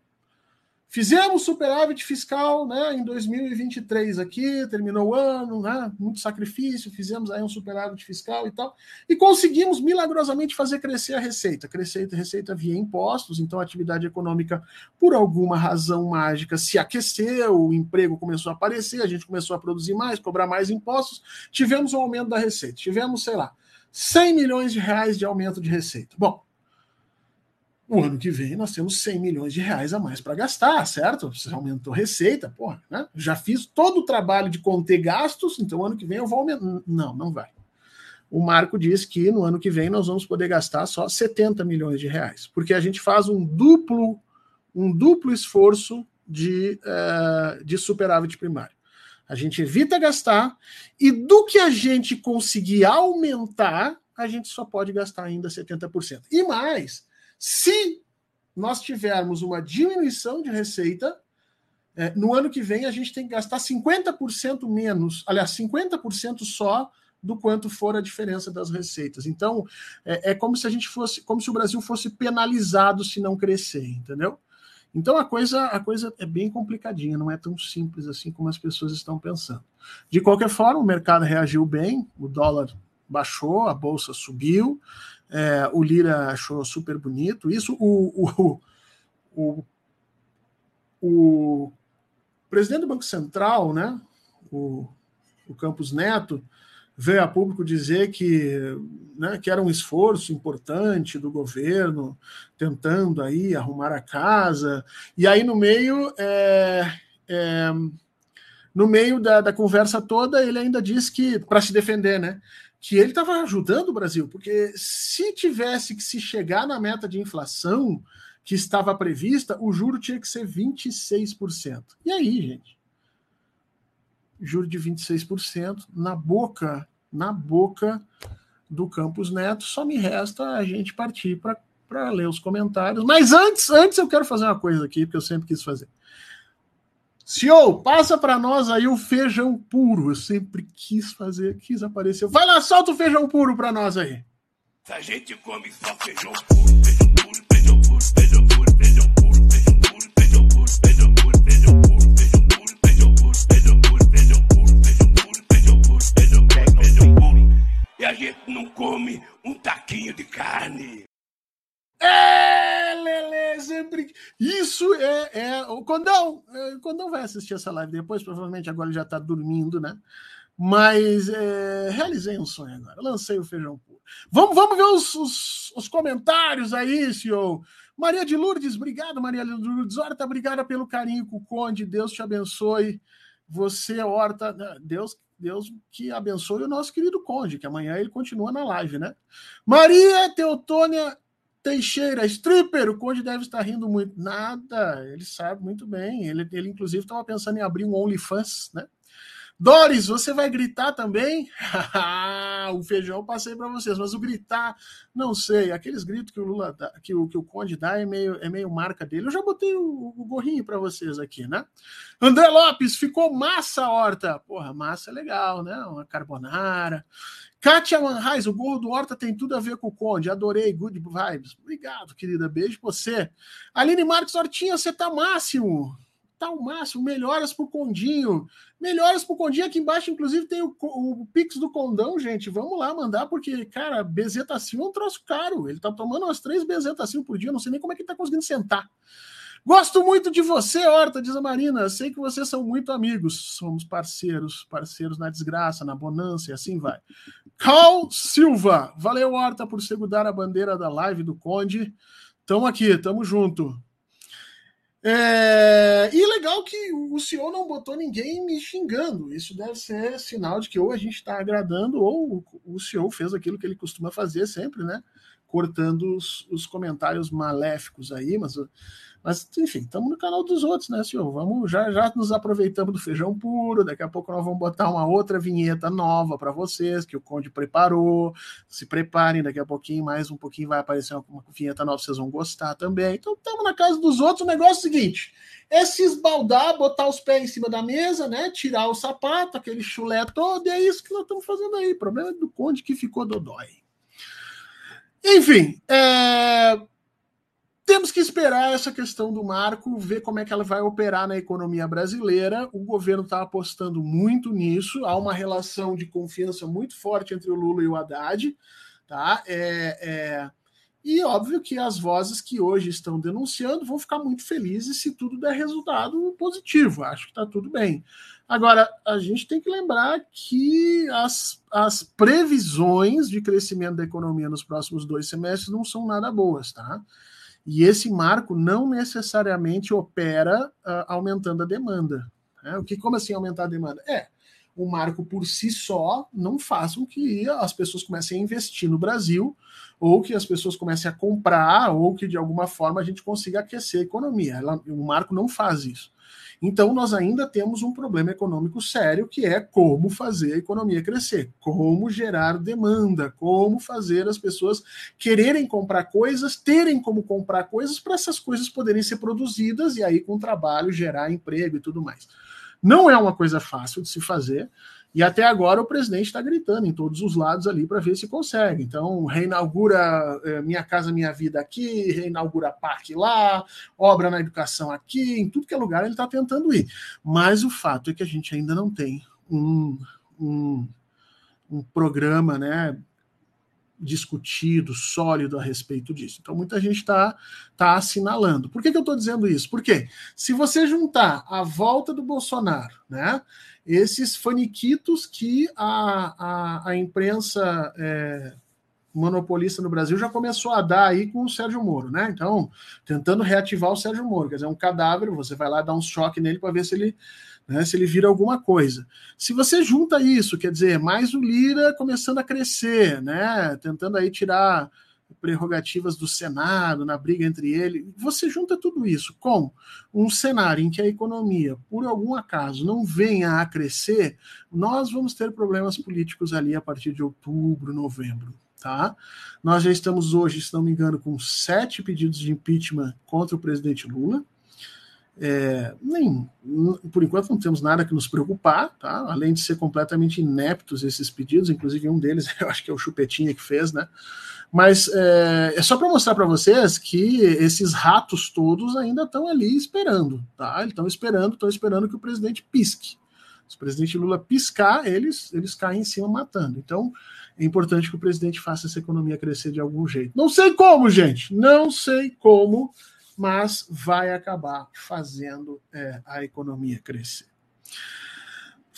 Fizemos superávit fiscal né, em 2023 aqui, terminou o ano, né, muito sacrifício, fizemos aí um superávit fiscal e tal, e conseguimos milagrosamente fazer crescer a receita. Crescer a receita via impostos, então a atividade econômica, por alguma razão mágica, se aqueceu, o emprego começou a aparecer, a gente começou a produzir mais, cobrar mais impostos, tivemos um aumento da receita. Tivemos, sei lá, 100 milhões de reais de aumento de receita. Bom, o ano que vem nós temos 100 milhões de reais a mais para gastar, certo? Você aumentou receita, porra, né? Já fiz todo o trabalho de conter gastos, então ano que vem eu vou aumentar. Não, não vai. O Marco diz que no ano que vem nós vamos poder gastar só 70 milhões de reais, porque a gente faz um duplo, um duplo esforço de, uh, de superávit primário. A gente evita gastar, e do que a gente conseguir aumentar, a gente só pode gastar ainda 70%. E mais, se nós tivermos uma diminuição de receita, é, no ano que vem a gente tem que gastar 50% menos, aliás, 50% só do quanto for a diferença das receitas. Então, é, é, como se a gente fosse, como se o Brasil fosse penalizado se não crescer, entendeu? Então a coisa, a coisa é bem complicadinha, não é tão simples assim como as pessoas estão pensando. De qualquer forma, o mercado reagiu bem, o dólar baixou, a bolsa subiu, é, o Lira achou super bonito. Isso o, o, o, o presidente do Banco Central, né, o, o Campos Neto, veio a público dizer que, né, que era um esforço importante do governo tentando aí arrumar a casa. E aí no meio é, é, no meio da, da conversa toda ele ainda disse que para se defender, né? Que ele estava ajudando o Brasil, porque se tivesse que se chegar na meta de inflação que estava prevista, o juro tinha que ser 26%. E aí, gente? Juro de 26% na boca, na boca do Campos Neto. Só me resta a gente partir para ler os comentários. Mas antes, antes eu quero fazer uma coisa aqui, porque eu sempre quis fazer. CEO, passa para nós aí o feijão puro. Eu sempre quis fazer, quis aparecer. Vai lá, solta o feijão puro para nós aí. A gente come só feijão puro. E a gente não come um taquinho de carne. É, Lele, sempre. Isso é, é. O Condão, é, o Condão vai assistir essa live depois, provavelmente agora ele já está dormindo, né? Mas é, realizei um sonho agora, lancei o feijão puro. Vamos, vamos ver os, os, os comentários aí, senhor. Maria de Lourdes, obrigado, Maria de Lourdes. Horta, obrigada pelo carinho com o Conde. Deus te abençoe. Você, Horta, né, Deus, Deus que abençoe o nosso querido Conde, que amanhã ele continua na live, né? Maria Teotônia Teixeira, stripper, o Conde deve estar rindo muito. Nada, ele sabe muito bem. Ele, ele inclusive, estava pensando em abrir um OnlyFans, né? Doris, você vai gritar também? o feijão eu passei para vocês, mas o gritar, não sei. Aqueles gritos que o Lula dá, que o, que o Conde dá é meio, é meio marca dele. Eu já botei o, o gorrinho para vocês aqui, né? André Lopes, ficou massa, Horta. Porra, massa é legal, né? Uma carbonara. Kátia Manhais, o gorro do Horta tem tudo a ver com o Conde. Adorei, good vibes. Obrigado, querida. Beijo pra você. Aline Marques Hortinha, você tá máximo tá o máximo. Melhoras pro Condinho. Melhoras pro Condinho. Aqui embaixo, inclusive, tem o, o Pix do Condão, gente. Vamos lá mandar, porque, cara, bezetacil é um troço caro. Ele tá tomando umas três bezetacil por dia. Não sei nem como é que ele tá conseguindo sentar. Gosto muito de você, Horta, diz a Marina. Sei que vocês são muito amigos. Somos parceiros, parceiros na desgraça, na bonança e assim vai. Cal Silva. Valeu, Horta, por segurar a bandeira da live do Conde. Tamo aqui, tamo junto. É... E legal que o senhor não botou ninguém me xingando. Isso deve ser sinal de que ou a gente está agradando, ou o senhor fez aquilo que ele costuma fazer sempre, né? Cortando os, os comentários maléficos aí, mas mas, enfim, estamos no canal dos outros, né, senhor? Vamos, já, já nos aproveitamos do feijão puro. Daqui a pouco nós vamos botar uma outra vinheta nova para vocês, que o Conde preparou. Se preparem, daqui a pouquinho, mais um pouquinho, vai aparecer uma vinheta nova, vocês vão gostar também. Então, estamos na casa dos outros. O negócio é o seguinte: é se esbaldar, botar os pés em cima da mesa, né? Tirar o sapato, aquele chulé todo, e é isso que nós estamos fazendo aí. O problema é do Conde que ficou dodói. Enfim, é temos que esperar essa questão do marco, ver como é que ela vai operar na economia brasileira. O governo está apostando muito nisso, há uma relação de confiança muito forte entre o Lula e o Haddad. Tá? É, é... E óbvio que as vozes que hoje estão denunciando vão ficar muito felizes se tudo der resultado positivo. Acho que está tudo bem. Agora, a gente tem que lembrar que as, as previsões de crescimento da economia nos próximos dois semestres não são nada boas, tá? E esse marco não necessariamente opera uh, aumentando a demanda. Né? O que, como assim aumentar a demanda? É, o marco por si só não faz com que as pessoas comecem a investir no Brasil, ou que as pessoas comecem a comprar, ou que de alguma forma a gente consiga aquecer a economia. Ela, o marco não faz isso. Então, nós ainda temos um problema econômico sério, que é como fazer a economia crescer, como gerar demanda, como fazer as pessoas quererem comprar coisas, terem como comprar coisas para essas coisas poderem ser produzidas e aí, com trabalho, gerar emprego e tudo mais. Não é uma coisa fácil de se fazer. E até agora o presidente está gritando em todos os lados ali para ver se consegue. Então, reinaugura é, Minha Casa Minha Vida aqui, reinaugura parque lá, obra na educação aqui, em tudo que é lugar ele está tentando ir. Mas o fato é que a gente ainda não tem um, um, um programa né, discutido, sólido a respeito disso. Então, muita gente está tá assinalando. Por que, que eu estou dizendo isso? Porque se você juntar a volta do Bolsonaro, né, esses faniquitos que a, a, a imprensa é, monopolista no Brasil já começou a dar aí com o Sérgio Moro, né? Então, tentando reativar o Sérgio Moro, quer dizer, um cadáver, você vai lá dar um choque nele para ver se ele né, se ele vira alguma coisa. Se você junta isso, quer dizer, mais o Lira começando a crescer, né, tentando aí tirar prerrogativas do Senado na briga entre ele, você junta tudo isso com um cenário em que a economia, por algum acaso, não venha a crescer, nós vamos ter problemas políticos ali a partir de outubro, novembro. Tá? Nós já estamos hoje, se não me engano, com sete pedidos de impeachment contra o presidente Lula. É, nem, por enquanto não temos nada que nos preocupar, tá? além de ser completamente ineptos esses pedidos, inclusive um deles eu acho que é o Chupetinha que fez, né? Mas é, é só para mostrar para vocês que esses ratos todos ainda estão ali esperando, tá? Estão esperando, estão esperando que o presidente pisque. Se o presidente Lula piscar, eles, eles caem em cima matando. Então, é importante que o presidente faça essa economia crescer de algum jeito. Não sei como, gente, não sei como mas vai acabar fazendo é, a economia crescer.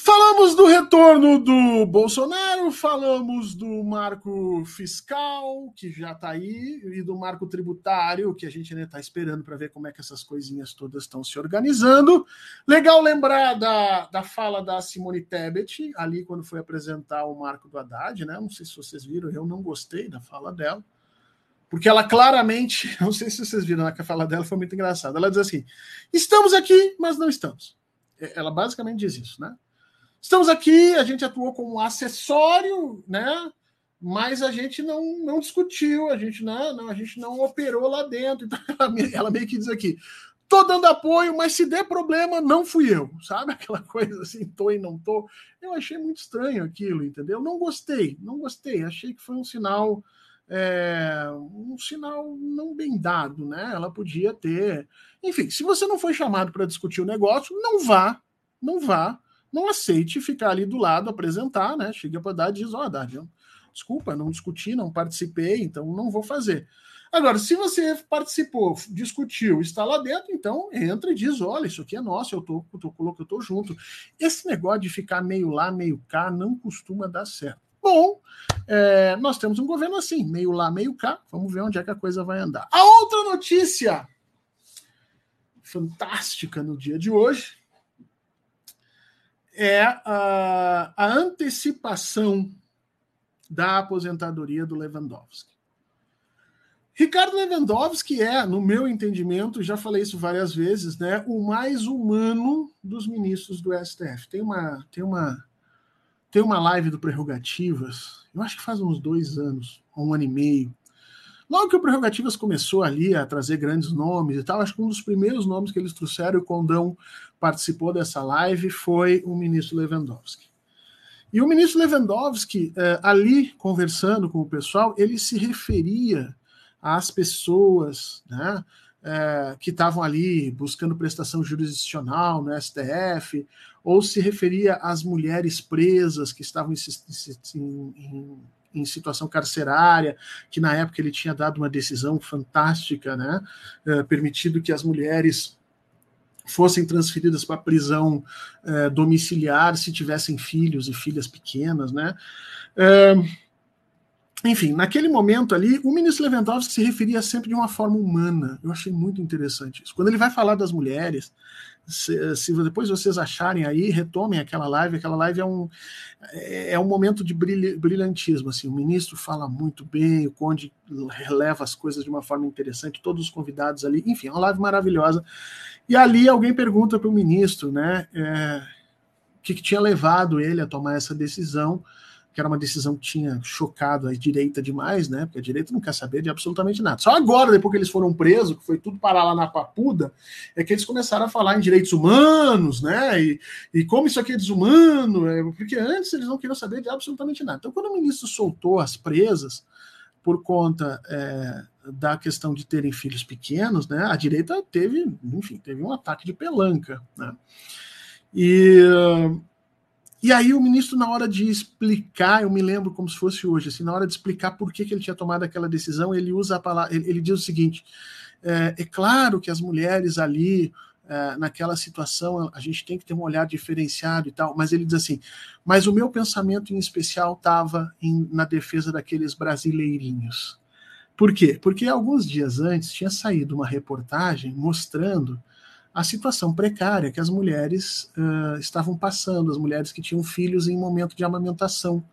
Falamos do retorno do Bolsonaro, falamos do marco fiscal, que já está aí, e do marco tributário, que a gente ainda está esperando para ver como é que essas coisinhas todas estão se organizando. Legal lembrar da, da fala da Simone Tebet, ali quando foi apresentar o marco do Haddad, né? Não sei se vocês viram, eu não gostei da fala dela, porque ela claramente, não sei se vocês viram, a fala dela foi muito engraçada. Ela diz assim: estamos aqui, mas não estamos. Ela basicamente diz isso, né? Estamos aqui, a gente atuou como acessório, né? Mas a gente não, não discutiu, a gente não, não, a gente não operou lá dentro. Então ela, ela meio que diz aqui: tô dando apoio, mas se der problema, não fui eu, sabe? Aquela coisa assim, tô e não tô. Eu achei muito estranho aquilo, entendeu? Não gostei, não gostei. Achei que foi um sinal, é, um sinal não bem dado, né? Ela podia ter. Enfim, se você não foi chamado para discutir o negócio, não vá, não vá não aceite ficar ali do lado, apresentar, né? Chega para dar e diz: Ó, oh, desculpa, não discuti, não participei, então não vou fazer. Agora, se você participou, discutiu, está lá dentro, então entra e diz: olha, isso aqui é nosso, eu tô, eu tô, eu tô junto. Esse negócio de ficar meio lá, meio cá, não costuma dar certo. Bom, é, nós temos um governo assim, meio lá, meio cá. Vamos ver onde é que a coisa vai andar. A outra notícia fantástica no dia de hoje é a, a antecipação da aposentadoria do Lewandowski. Ricardo Lewandowski é, no meu entendimento, já falei isso várias vezes, né, o mais humano dos ministros do STF. Tem uma, tem uma, tem uma live do Prerrogativas, eu acho que faz uns dois anos, um ano e meio, Logo que o Prerrogativas começou ali a trazer grandes nomes e tal, acho que um dos primeiros nomes que eles trouxeram, o Condão participou dessa live, foi o ministro Lewandowski. E o ministro Lewandowski, eh, ali conversando com o pessoal, ele se referia às pessoas né, eh, que estavam ali buscando prestação jurisdicional no STF, ou se referia às mulheres presas que estavam em, em, em situação carcerária, que na época ele tinha dado uma decisão fantástica, né, é, permitido que as mulheres fossem transferidas para prisão é, domiciliar se tivessem filhos e filhas pequenas, né? É, enfim, naquele momento ali, o ministro Lewandowski se referia sempre de uma forma humana. Eu achei muito interessante isso. Quando ele vai falar das mulheres, se, se, depois vocês acharem aí, retomem aquela live. Aquela live é um, é, é um momento de brilhantismo. Assim, o ministro fala muito bem, o Conde releva as coisas de uma forma interessante, todos os convidados ali. Enfim, é uma live maravilhosa. E ali alguém pergunta para o ministro né, é, o que, que tinha levado ele a tomar essa decisão que era uma decisão que tinha chocado a direita demais, né? Porque a direita não quer saber de absolutamente nada. Só agora, depois que eles foram presos, que foi tudo parar lá na papuda, é que eles começaram a falar em direitos humanos, né? E, e como isso aqui é desumano, é, porque antes eles não queriam saber de absolutamente nada. Então, quando o ministro soltou as presas por conta é, da questão de terem filhos pequenos, né? A direita teve, enfim, teve um ataque de pelanca, né? E e aí o ministro, na hora de explicar, eu me lembro como se fosse hoje, assim, na hora de explicar por que, que ele tinha tomado aquela decisão, ele usa a palavra, ele, ele diz o seguinte: é, é, claro que as mulheres ali, é, naquela situação, a gente tem que ter um olhar diferenciado e tal, mas ele diz assim: mas o meu pensamento em especial estava na defesa daqueles brasileirinhos. Por quê? Porque alguns dias antes tinha saído uma reportagem mostrando a situação precária que as mulheres uh, estavam passando, as mulheres que tinham filhos em momento de amamentação.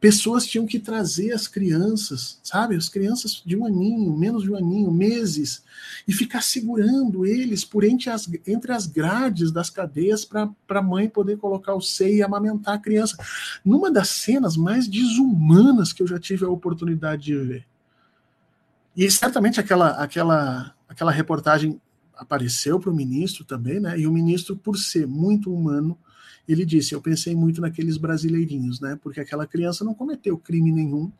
Pessoas tinham que trazer as crianças, sabe? As crianças de um aninho, menos de um aninho, meses, e ficar segurando eles por entre as, entre as grades das cadeias para a mãe poder colocar o seio e amamentar a criança. Numa das cenas mais desumanas que eu já tive a oportunidade de ver. E certamente aquela, aquela, aquela reportagem apareceu para o ministro também, né? E o ministro, por ser muito humano, ele disse: Eu pensei muito naqueles brasileirinhos, né? Porque aquela criança não cometeu crime nenhum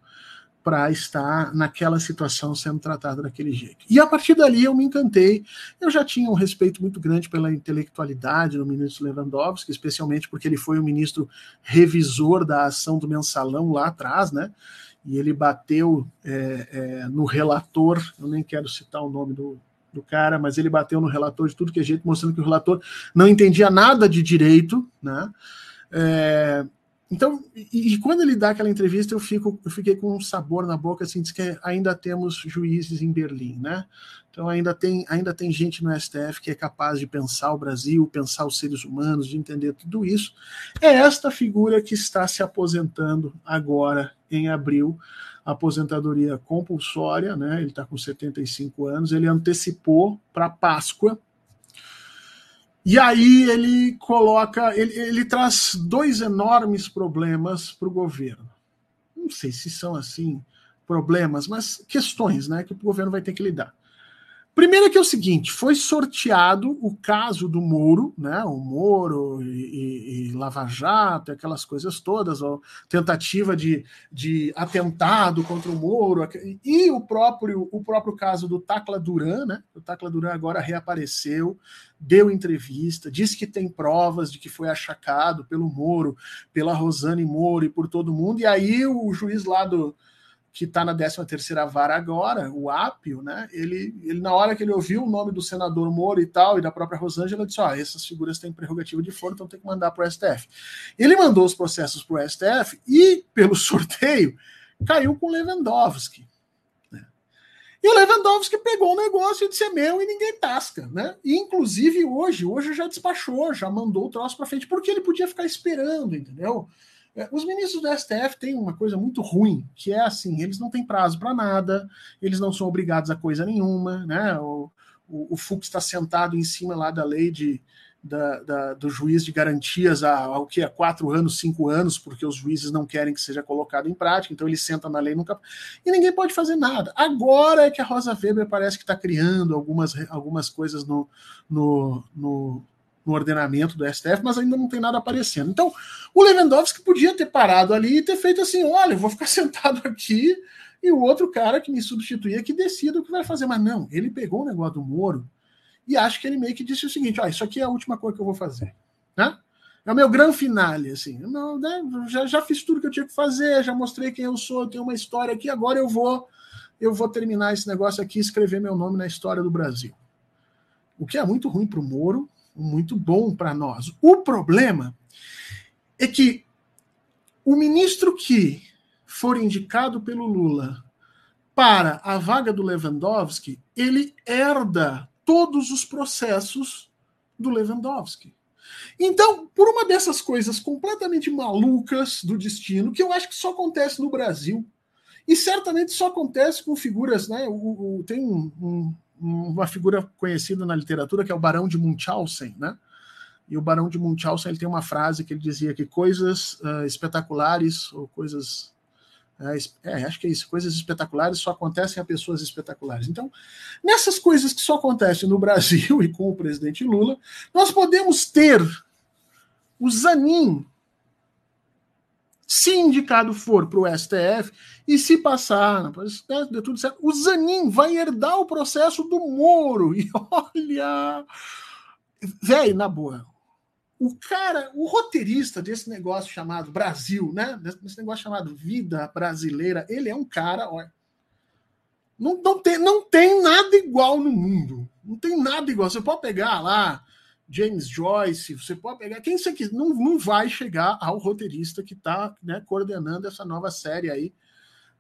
para estar naquela situação sendo tratada daquele jeito. E a partir dali eu me encantei. Eu já tinha um respeito muito grande pela intelectualidade do ministro Lewandowski, especialmente porque ele foi o ministro revisor da ação do mensalão lá atrás, né? E ele bateu é, é, no relator, eu nem quero citar o nome do, do cara, mas ele bateu no relator de tudo que é jeito, mostrando que o relator não entendia nada de direito, né? É, então, e, e, quando ele dá aquela entrevista, eu, fico, eu fiquei com um sabor na boca, assim, diz que ainda temos juízes em Berlim, né? Então ainda tem, ainda tem gente no STF que é capaz de pensar o Brasil, pensar os seres humanos, de entender tudo isso. É esta figura que está se aposentando agora, em abril, aposentadoria compulsória, né? Ele está com 75 anos, ele antecipou para Páscoa, e aí ele coloca, ele, ele traz dois enormes problemas para o governo. Não sei se são assim problemas, mas questões, né, que o governo vai ter que lidar. Primeiro é que é o seguinte: foi sorteado o caso do Moro, né? O Moro e, e, e Lava Jato, aquelas coisas todas, a tentativa de, de atentado contra o Moro, e o próprio, o próprio caso do Tacla Duran, né? O Tacla Duran agora reapareceu, deu entrevista, disse que tem provas de que foi achacado pelo Moro, pela Rosane Moro e por todo mundo, e aí o juiz lá do que está na 13 terceira vara agora, o Apio, né? Ele, ele, na hora que ele ouviu o nome do senador Moro e tal, e da própria Rosângela, disse: ó, oh, essas figuras têm prerrogativa de foro, então tem que mandar para o STF. Ele mandou os processos para o STF e, pelo sorteio, caiu com Lewandowski. Né? E o Lewandowski pegou o negócio e disse: é meu e ninguém tasca, né? E, inclusive, hoje, hoje já despachou, já mandou o troço para frente, porque ele podia ficar esperando, entendeu? É, os ministros do STF têm uma coisa muito ruim, que é assim: eles não têm prazo para nada, eles não são obrigados a coisa nenhuma, né? O, o, o Fux está sentado em cima lá da lei de, da, da, do juiz de garantias há, há o que? Há quatro anos, cinco anos, porque os juízes não querem que seja colocado em prática, então ele senta na lei nunca. E ninguém pode fazer nada. Agora é que a Rosa Weber parece que está criando algumas, algumas coisas no, no, no no ordenamento do STF, mas ainda não tem nada aparecendo. Então, o Lewandowski podia ter parado ali e ter feito assim: olha, eu vou ficar sentado aqui e o outro cara que me substituía que decida o que vai fazer. Mas não, ele pegou o negócio do Moro e acho que ele meio que disse o seguinte: ó, isso aqui é a última coisa que eu vou fazer. Né? É o meu grande finale, assim. Não, né? já, já fiz tudo que eu tinha que fazer, já mostrei quem eu sou, eu tenho uma história aqui, agora eu vou eu vou terminar esse negócio aqui e escrever meu nome na história do Brasil. O que é muito ruim para o Moro, muito bom para nós. O problema é que o ministro que for indicado pelo Lula para a vaga do Lewandowski, ele herda todos os processos do Lewandowski. Então, por uma dessas coisas completamente malucas do destino, que eu acho que só acontece no Brasil, e certamente só acontece com figuras, né? O, o, tem um, um, uma figura conhecida na literatura que é o Barão de Munchausen, né? E o Barão de Munchausen ele tem uma frase que ele dizia que coisas uh, espetaculares ou coisas é, é, acho que é isso. Coisas espetaculares só acontecem a pessoas espetaculares. Então, nessas coisas que só acontecem no Brasil e com o presidente Lula, nós podemos ter o Zanin se indicado for para o STF e se passar, né, deu tudo certo, o Zanin vai herdar o processo do Moro. E olha, velho, na boa, o cara, o roteirista desse negócio chamado Brasil, né? Desse negócio chamado Vida Brasileira, ele é um cara, olha, não, não, tem, não tem nada igual no mundo. Não tem nada igual. Você pode pegar lá James Joyce, você pode pegar quem você quiser, não, não vai chegar ao roteirista que está né, coordenando essa nova série aí,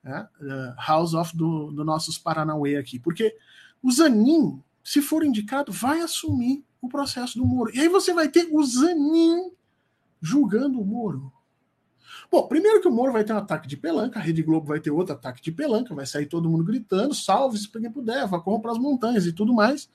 né, uh, House of do, do nossos Paranauê aqui, porque o Zanin, se for indicado, vai assumir o processo do Moro. E aí você vai ter o Zanin julgando o Moro. Bom, primeiro que o Moro vai ter um ataque de pelanca, a Rede Globo vai ter outro ataque de pelanca, vai sair todo mundo gritando, salve-se para quem puder, vá para as montanhas e tudo mais.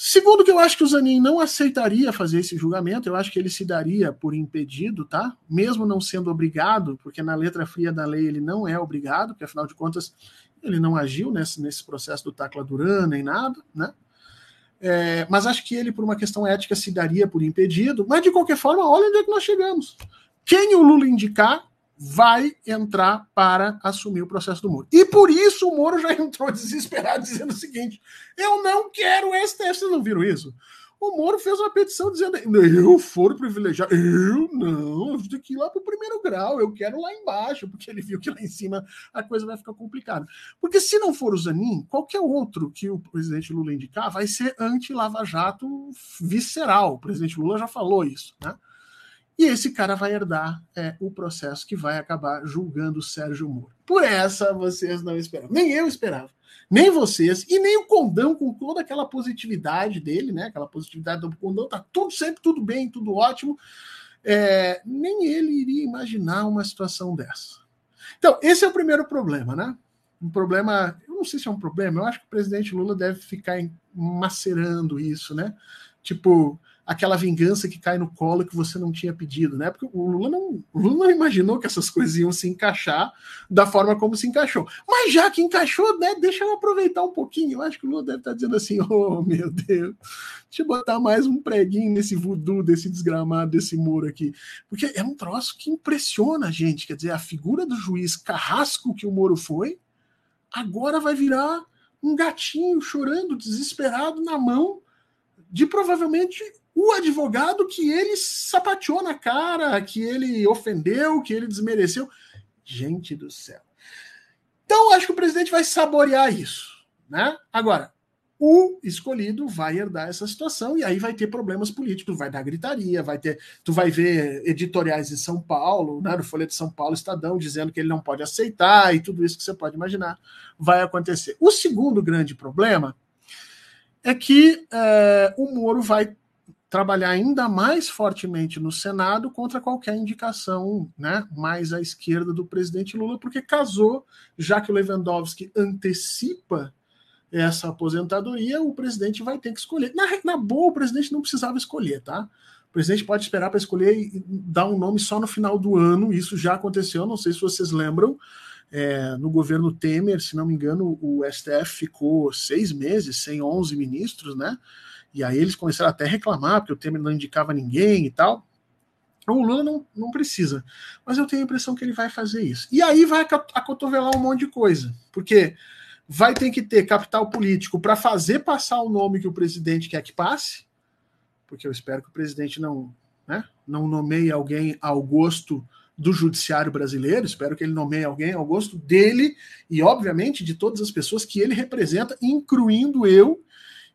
Segundo que eu acho que o Zanin não aceitaria fazer esse julgamento, eu acho que ele se daria por impedido, tá? Mesmo não sendo obrigado, porque na letra fria da lei ele não é obrigado, porque afinal de contas ele não agiu nesse, nesse processo do Tacla Duran nem nada, né? É, mas acho que ele, por uma questão ética, se daria por impedido. Mas de qualquer forma, olha onde é que nós chegamos. Quem o Lula indicar, vai entrar para assumir o processo do Moro. E por isso o Moro já entrou desesperado dizendo o seguinte: eu não quero STF. Vocês não viram isso? O Moro fez uma petição dizendo: eu for privilegiado, eu não, eu tenho que ir lá para o primeiro grau, eu quero lá embaixo, porque ele viu que lá em cima a coisa vai ficar complicada. Porque se não for o Zanin, qualquer outro que o presidente Lula indicar vai ser anti-Lava Jato visceral. O presidente Lula já falou isso, né? E esse cara vai herdar é, o processo que vai acabar julgando o Sérgio Moro. Por essa vocês não esperavam. Nem eu esperava. Nem vocês, e nem o Condão, com toda aquela positividade dele, né? Aquela positividade do Condão, tá tudo sempre tudo bem, tudo ótimo. É, nem ele iria imaginar uma situação dessa. Então, esse é o primeiro problema, né? Um problema, eu não sei se é um problema, eu acho que o presidente Lula deve ficar macerando isso, né? Tipo, aquela vingança que cai no colo que você não tinha pedido, né? Porque o Lula não, o Lula não imaginou que essas coisas iam se encaixar da forma como se encaixou. Mas já que encaixou, né? Deixa eu aproveitar um pouquinho. Eu acho que o Lula deve estar dizendo assim: oh meu Deus, deixa eu botar mais um preguinho nesse voodoo, desse desgramado, desse muro aqui. Porque é um troço que impressiona a gente. Quer dizer, a figura do juiz carrasco que o Moro foi, agora vai virar um gatinho chorando, desesperado na mão de provavelmente o advogado que ele sapateou na cara, que ele ofendeu, que ele desmereceu. Gente do céu. Então, acho que o presidente vai saborear isso. Né? Agora, o escolhido vai herdar essa situação e aí vai ter problemas políticos, vai dar gritaria, vai ter, tu vai ver editoriais em São Paulo, né, no Folha de São Paulo, Estadão, dizendo que ele não pode aceitar e tudo isso que você pode imaginar vai acontecer. O segundo grande problema é que é, o Moro vai trabalhar ainda mais fortemente no Senado contra qualquer indicação né, mais à esquerda do presidente Lula, porque casou, já que o Lewandowski antecipa essa aposentadoria, o presidente vai ter que escolher. Na, na boa, o presidente não precisava escolher, tá? O presidente pode esperar para escolher e dar um nome só no final do ano, isso já aconteceu, não sei se vocês lembram. É, no governo Temer, se não me engano, o STF ficou seis meses sem 11 ministros, né? E aí eles começaram até a reclamar, porque o Temer não indicava ninguém e tal. O Lula não, não precisa. Mas eu tenho a impressão que ele vai fazer isso. E aí vai acotovelar um monte de coisa. Porque vai ter que ter capital político para fazer passar o nome que o presidente quer que passe. Porque eu espero que o presidente não, né, não nomeie alguém ao gosto do judiciário brasileiro, espero que ele nomeie alguém ao gosto dele e, obviamente, de todas as pessoas que ele representa, incluindo eu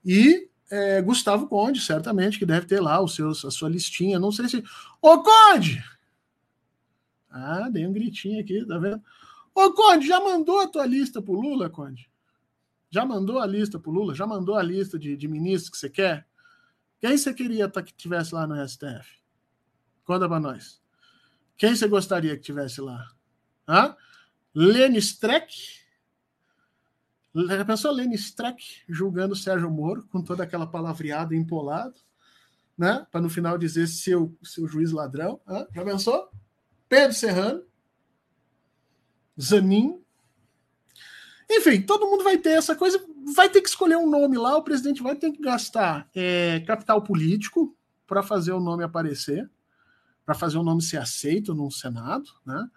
e é, Gustavo Conde, certamente, que deve ter lá os seus, a sua listinha. Não sei se. Ô, Conde! Ah, dei um gritinho aqui, tá vendo? Ô, Conde, já mandou a tua lista pro Lula, Conde? Já mandou a lista pro Lula? Já mandou a lista de, de ministros que você quer? Quem você queria tá, que tivesse lá no STF? Conta pra nós. Quem você gostaria que tivesse lá? Hã? Lene Streck? Já pensou Lene Streck julgando Sérgio Moro com toda aquela palavreada empolado, né? Para no final dizer seu, seu juiz ladrão. Já pensou? Pedro Serrano, Zanin. Enfim, todo mundo vai ter essa coisa, vai ter que escolher um nome lá, o presidente vai ter que gastar é, capital político para fazer o nome aparecer, para fazer o nome ser aceito no Senado, né?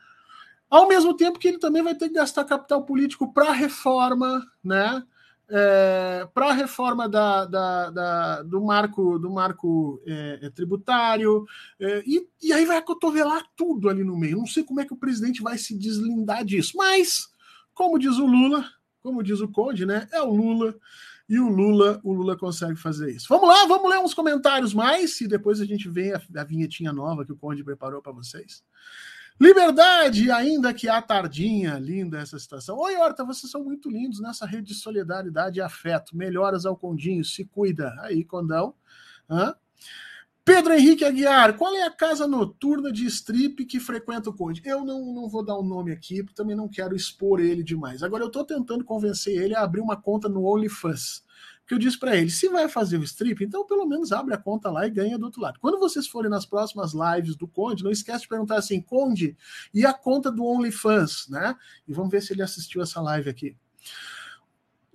Ao mesmo tempo que ele também vai ter que gastar capital político para a reforma, né? É, para a reforma da, da, da, do marco do marco é, é, tributário é, e, e aí vai acotovelar tudo ali no meio. Não sei como é que o presidente vai se deslindar disso, mas como diz o Lula, como diz o Conde, né? É o Lula e o Lula, o Lula consegue fazer isso. Vamos lá, vamos ler uns comentários mais e depois a gente vê a, a vinhetinha nova que o Conde preparou para vocês. Liberdade, ainda que a tardinha, linda essa situação. Oi, Horta, vocês são muito lindos nessa rede de solidariedade e afeto. Melhoras ao Condinho, se cuida. Aí, Condão. Hã? Pedro Henrique Aguiar, qual é a casa noturna de strip que frequenta o Conde? Eu não, não vou dar o um nome aqui, porque também não quero expor ele demais. Agora, eu estou tentando convencer ele a abrir uma conta no OnlyFans que eu disse para ele: se vai fazer o strip, então pelo menos abre a conta lá e ganha do outro lado. Quando vocês forem nas próximas lives do Conde, não esquece de perguntar assim: Conde, e a conta do OnlyFans, né? E vamos ver se ele assistiu essa live aqui.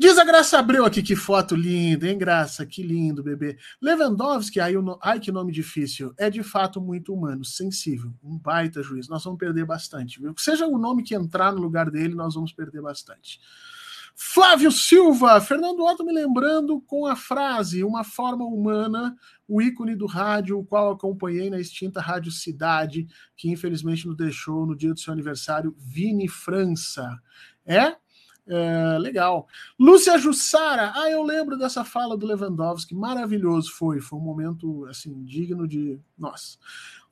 Diz a Graça Abreu aqui, que foto linda, hein, Graça? Que lindo, bebê. Lewandowski, ai, ai, que nome difícil. É de fato muito humano, sensível, um baita juiz. Nós vamos perder bastante, viu? Seja o nome que entrar no lugar dele, nós vamos perder bastante. Flávio Silva, Fernando Otto me lembrando com a frase Uma forma humana, o ícone do rádio, o qual acompanhei na extinta Rádio Cidade, que infelizmente nos deixou no dia do seu aniversário, Vini França. É? É, legal. Lúcia Jussara, ah, eu lembro dessa fala do Lewandowski, maravilhoso foi, foi um momento assim digno de nossa.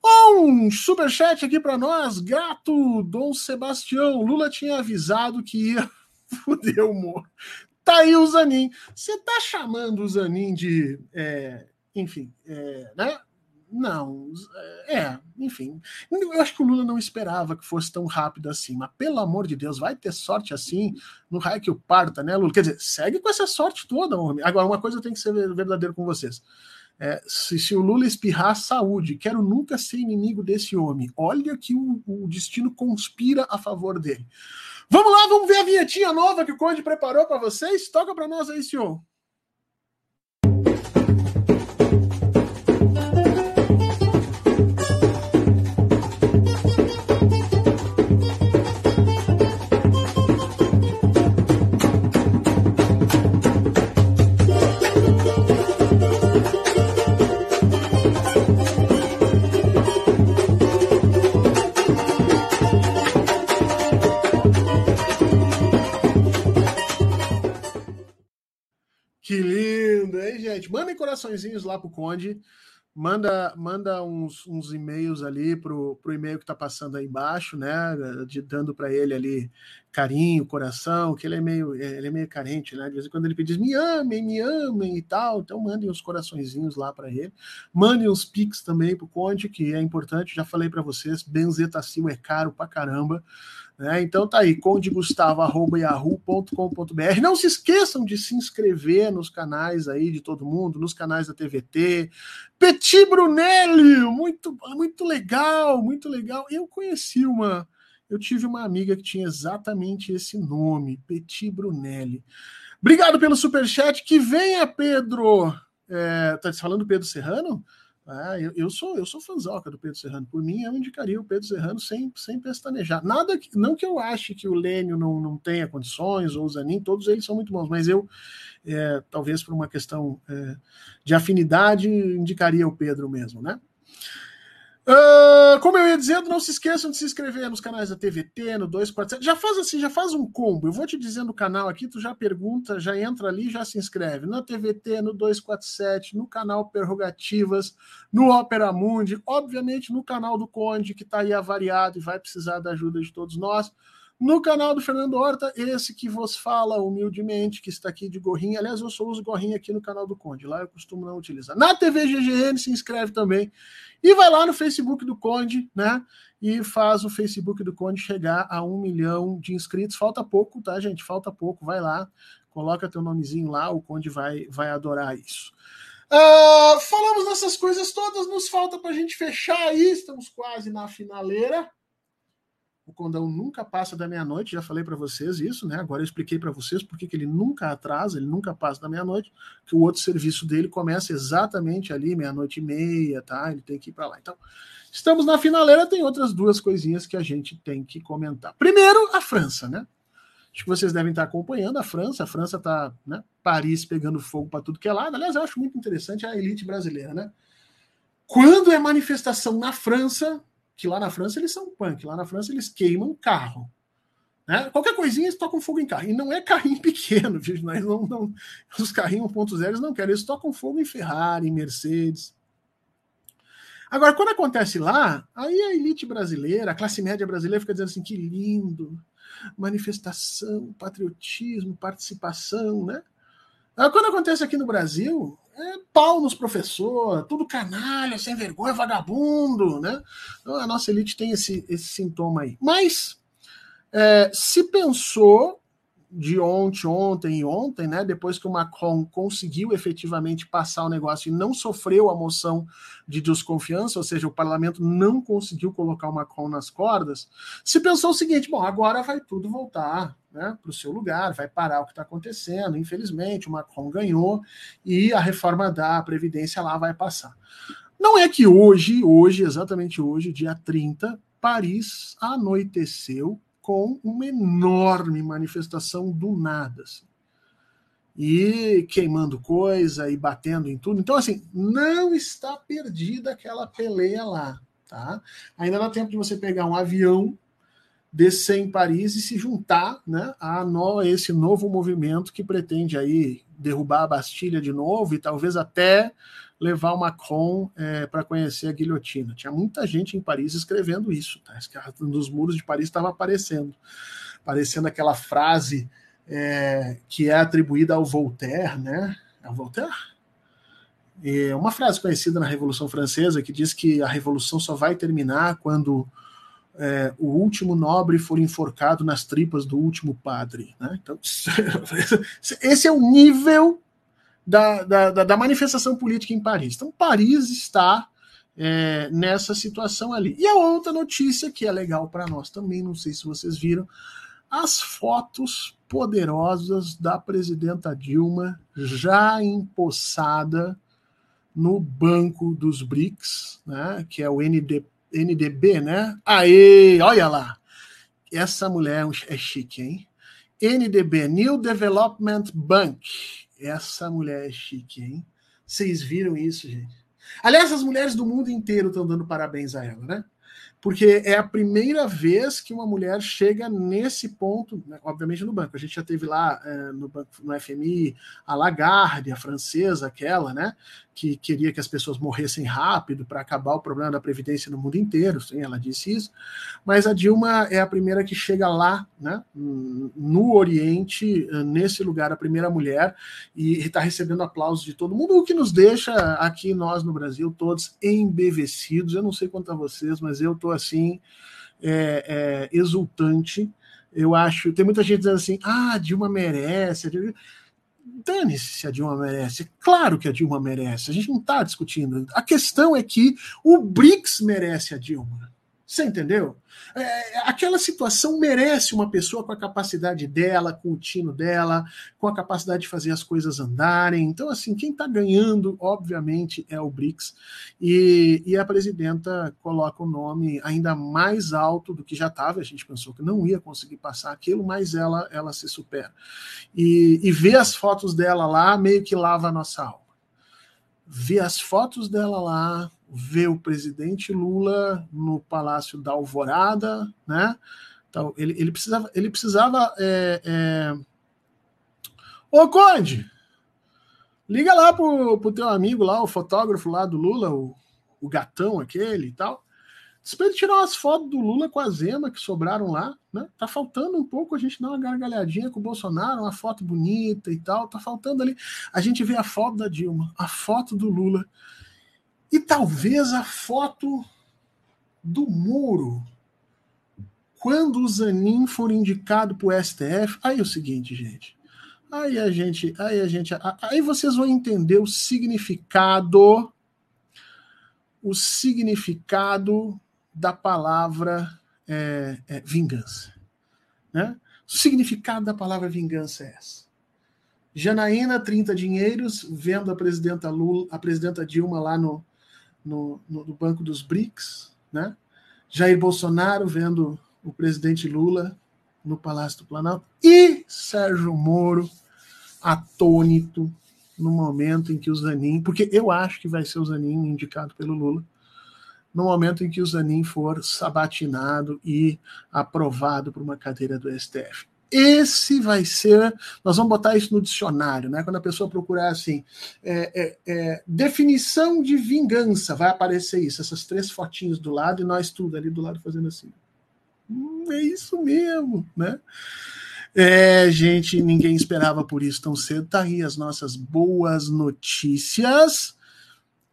Um superchat aqui para nós, gato Dom Sebastião. Lula tinha avisado que ia fuder o Moro. Tá aí o Zanin. Você tá chamando o Zanin de. É, enfim, é, né? Não, é, enfim. Eu acho que o Lula não esperava que fosse tão rápido assim, mas pelo amor de Deus, vai ter sorte assim no raio que o parta, né, Lula? Quer dizer, segue com essa sorte toda, homem. Agora, uma coisa tem que ser verdadeiro com vocês. É, se, se, o Lula espirrar saúde, quero nunca ser inimigo desse homem. Olha que o, o destino conspira a favor dele. Vamos lá, vamos ver a vinhetinha nova que o Conde preparou para vocês. Toca para nós aí, senhor. Gente? Mandem coraçõezinhos lá pro Conde. Manda, manda uns, uns e-mails ali pro, pro e-mail que tá passando aí embaixo, né? De, dando para ele ali carinho, coração, que ele é meio, ele é meio carente, né? De vez em quando ele diz me amem, me amem e tal. Então mandem uns coraçõezinhos lá para ele. Mandem uns pics também pro Conde, que é importante. Já falei para vocês, benzetacil é caro pra caramba. Né? Então tá aí, condegustavo.yahoo.com.br. Não se esqueçam de se inscrever nos canais aí de todo mundo, nos canais da TVT. Petit Brunelli, muito, muito legal, muito legal. Eu conheci uma, eu tive uma amiga que tinha exatamente esse nome, Petit Brunelli. Obrigado pelo superchat. Que venha, Pedro. É, tá falando Pedro Serrano? Ah, eu, eu, sou eu sou fãzoca do Pedro Serrano. Por mim, eu indicaria o Pedro Serrano sem, sem pestanejar. Nada que, não que eu ache que o Lênio não, não tenha condições, ou o Zanin, todos eles são muito bons, mas eu, é, talvez por uma questão é, de afinidade, indicaria o Pedro mesmo, né? Uh, como eu ia dizendo, não se esqueçam de se inscrever nos canais da TVT, no 247. Já faz assim, já faz um combo. Eu vou te dizer no canal aqui, tu já pergunta, já entra ali, já se inscreve. Na TVT, no 247, no canal Prerrogativas, no Opera Mundi, obviamente no canal do Conde, que está aí avariado e vai precisar da ajuda de todos nós. No canal do Fernando Horta, esse que vos fala humildemente, que está aqui de gorrinha. Aliás, eu só uso gorrinha aqui no canal do Conde, lá eu costumo não utilizar. Na TV GGN se inscreve também. E vai lá no Facebook do Conde, né? E faz o Facebook do Conde chegar a um milhão de inscritos. Falta pouco, tá, gente? Falta pouco. Vai lá, coloca teu nomezinho lá, o Conde vai, vai adorar isso. Uh, falamos dessas coisas todas, nos falta para a gente fechar aí, estamos quase na finaleira. O condão nunca passa da meia-noite, já falei para vocês isso, né? Agora eu expliquei para vocês por que ele nunca atrasa, ele nunca passa da meia-noite, que o outro serviço dele começa exatamente ali, meia-noite e meia, tá? Ele tem que ir para lá. Então, estamos na finaleira, tem outras duas coisinhas que a gente tem que comentar. Primeiro, a França, né? Acho que vocês devem estar acompanhando a França. A França está, né? Paris pegando fogo para tudo que é lado. Aliás, eu acho muito interessante a elite brasileira, né? Quando é manifestação na França, que lá na França eles são punk, lá na França eles queimam carro. Né? Qualquer coisinha eles tocam fogo em carro. E não é carrinho pequeno, viu? Nós não, não, os carrinhos 1.0 eles não querem, eles tocam fogo em Ferrari, em Mercedes. Agora, quando acontece lá, aí a elite brasileira, a classe média brasileira fica dizendo assim: que lindo, manifestação, patriotismo, participação, né? Quando acontece aqui no Brasil, é pau nos professores, tudo canalha, sem vergonha, vagabundo, né? Então, a nossa elite tem esse, esse sintoma aí. Mas é, se pensou de ontem, ontem e ontem, né? Depois que o Macron conseguiu efetivamente passar o negócio e não sofreu a moção de desconfiança, ou seja, o parlamento não conseguiu colocar o Macron nas cordas, se pensou o seguinte: bom, agora vai tudo voltar né, para o seu lugar, vai parar o que está acontecendo. Infelizmente, o Macron ganhou e a reforma da Previdência lá vai passar. Não é que hoje, hoje, exatamente hoje, dia 30, Paris anoiteceu com uma enorme manifestação do nada. Assim. E queimando coisa e batendo em tudo. Então, assim, não está perdida aquela peleia lá. Tá? Ainda dá tempo de você pegar um avião, descer em Paris e se juntar né, a no, esse novo movimento que pretende aí derrubar a Bastilha de novo e talvez até levar o Macron é, para conhecer a guilhotina. Tinha muita gente em Paris escrevendo isso, tá? nos muros de Paris estava aparecendo, aparecendo aquela frase é, que é atribuída ao Voltaire, né? É o Voltaire? É uma frase conhecida na Revolução Francesa que diz que a revolução só vai terminar quando é, o último nobre for enforcado nas tripas do último padre. Né? Então, esse é o nível da, da, da, manifestação política em Paris. Então, Paris está é, nessa situação ali. E a outra notícia que é legal para nós também, não sei se vocês viram, as fotos poderosas da presidenta Dilma já empossada no banco dos BRICS, né, que é o ND, NDB, né? Aê, olha lá. Essa mulher é chique, hein? NDB, New Development Bank. Essa mulher é chique, hein? Vocês viram isso, gente? Aliás, as mulheres do mundo inteiro estão dando parabéns a ela, né? porque é a primeira vez que uma mulher chega nesse ponto, né, obviamente no banco. A gente já teve lá é, no, banco, no FMI a Lagarde, a francesa, aquela, né, que queria que as pessoas morressem rápido para acabar o problema da previdência no mundo inteiro, sim, ela disse isso. Mas a Dilma é a primeira que chega lá, né, no Oriente, nesse lugar, a primeira mulher, e está recebendo aplausos de todo mundo, o que nos deixa aqui nós no Brasil todos embevecidos. Eu não sei quanto a vocês, mas eu estou assim é, é, exultante. Eu acho, tem muita gente dizendo assim, ah, Dilma merece. Dilma dane-se se a Dilma merece. Claro que a Dilma merece. A gente não está discutindo. A questão é que o BRICS merece a Dilma. Você entendeu? É, aquela situação merece uma pessoa com a capacidade dela, com o tino dela, com a capacidade de fazer as coisas andarem. Então, assim, quem está ganhando, obviamente, é o BRICS. E, e, a presidenta coloca o nome ainda mais alto do que já estava. A gente pensou que não ia conseguir passar aquilo, mas ela, ela se supera. E, e ver as fotos dela lá meio que lava a nossa alma. Ver as fotos dela lá, ver o presidente Lula no Palácio da Alvorada, né? Então, ele, ele precisava. Ele precisava é, é... Ô, Conde! Liga lá pro, pro teu amigo lá, o fotógrafo lá do Lula, o, o gatão aquele e tal. Diz pra ele tirar umas fotos do Lula com a Zema que sobraram lá, né? Tá faltando um pouco a gente dar uma gargalhadinha com o Bolsonaro, uma foto bonita e tal. Tá faltando ali. A gente vê a foto da Dilma, a foto do Lula e talvez a foto do muro. Quando o Zanin for indicado para o STF, aí é o seguinte, gente. Aí a gente, aí a gente, aí vocês vão entender o significado, o significado da palavra é, é, vingança, né? O significado da palavra vingança é essa. Janaína, 30 dinheiros, vendo a presidenta Lula, a presidenta Dilma lá no, no, no, no banco dos BRICS, né? Jair Bolsonaro vendo o presidente Lula no Palácio do Planalto e Sérgio Moro atônito no momento em que o Zanin, porque eu acho que vai ser o Zanin indicado pelo Lula, no momento em que o Zanin for sabatinado e aprovado por uma cadeira do STF. Esse vai ser. Nós vamos botar isso no dicionário, né? Quando a pessoa procurar assim, é, é, é, definição de vingança, vai aparecer isso, essas três fotinhos do lado e nós tudo ali do lado fazendo assim. Hum, é isso mesmo, né? É, gente, ninguém esperava por isso tão cedo. Tá aí as nossas boas notícias.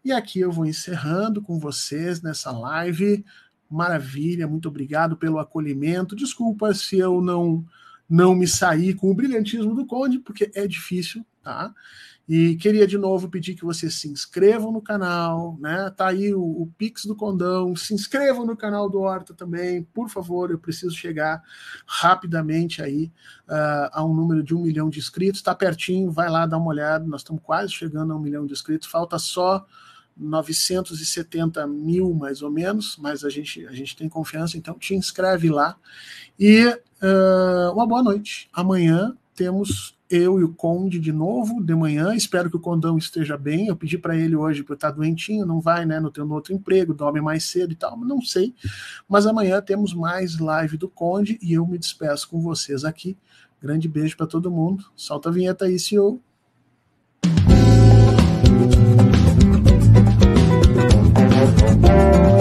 E aqui eu vou encerrando com vocês nessa live. Maravilha, muito obrigado pelo acolhimento. Desculpa se eu não não me sair com o brilhantismo do Conde, porque é difícil, tá? E queria de novo pedir que vocês se inscrevam no canal, né? Tá aí o, o, Pix do Condão, se inscrevam no canal do Horta também, por favor, eu preciso chegar rapidamente aí uh, a um número de um milhão de inscritos, tá pertinho, vai lá dar uma olhada, nós estamos quase chegando a um milhão de inscritos, falta só 970 mil mais ou menos, mas a gente, a gente tem confiança, então te inscreve lá. E ah, uma boa noite. Amanhã temos eu e o Conde de novo, de manhã. Espero que o Condão esteja bem. Eu pedi para ele hoje, porque está doentinho, não vai, né? Não tem um outro emprego, dorme mais cedo e tal, não sei. Mas amanhã temos mais live do Conde e eu me despeço com vocês aqui. Grande beijo para todo mundo. Solta a vinheta aí, senhor. thank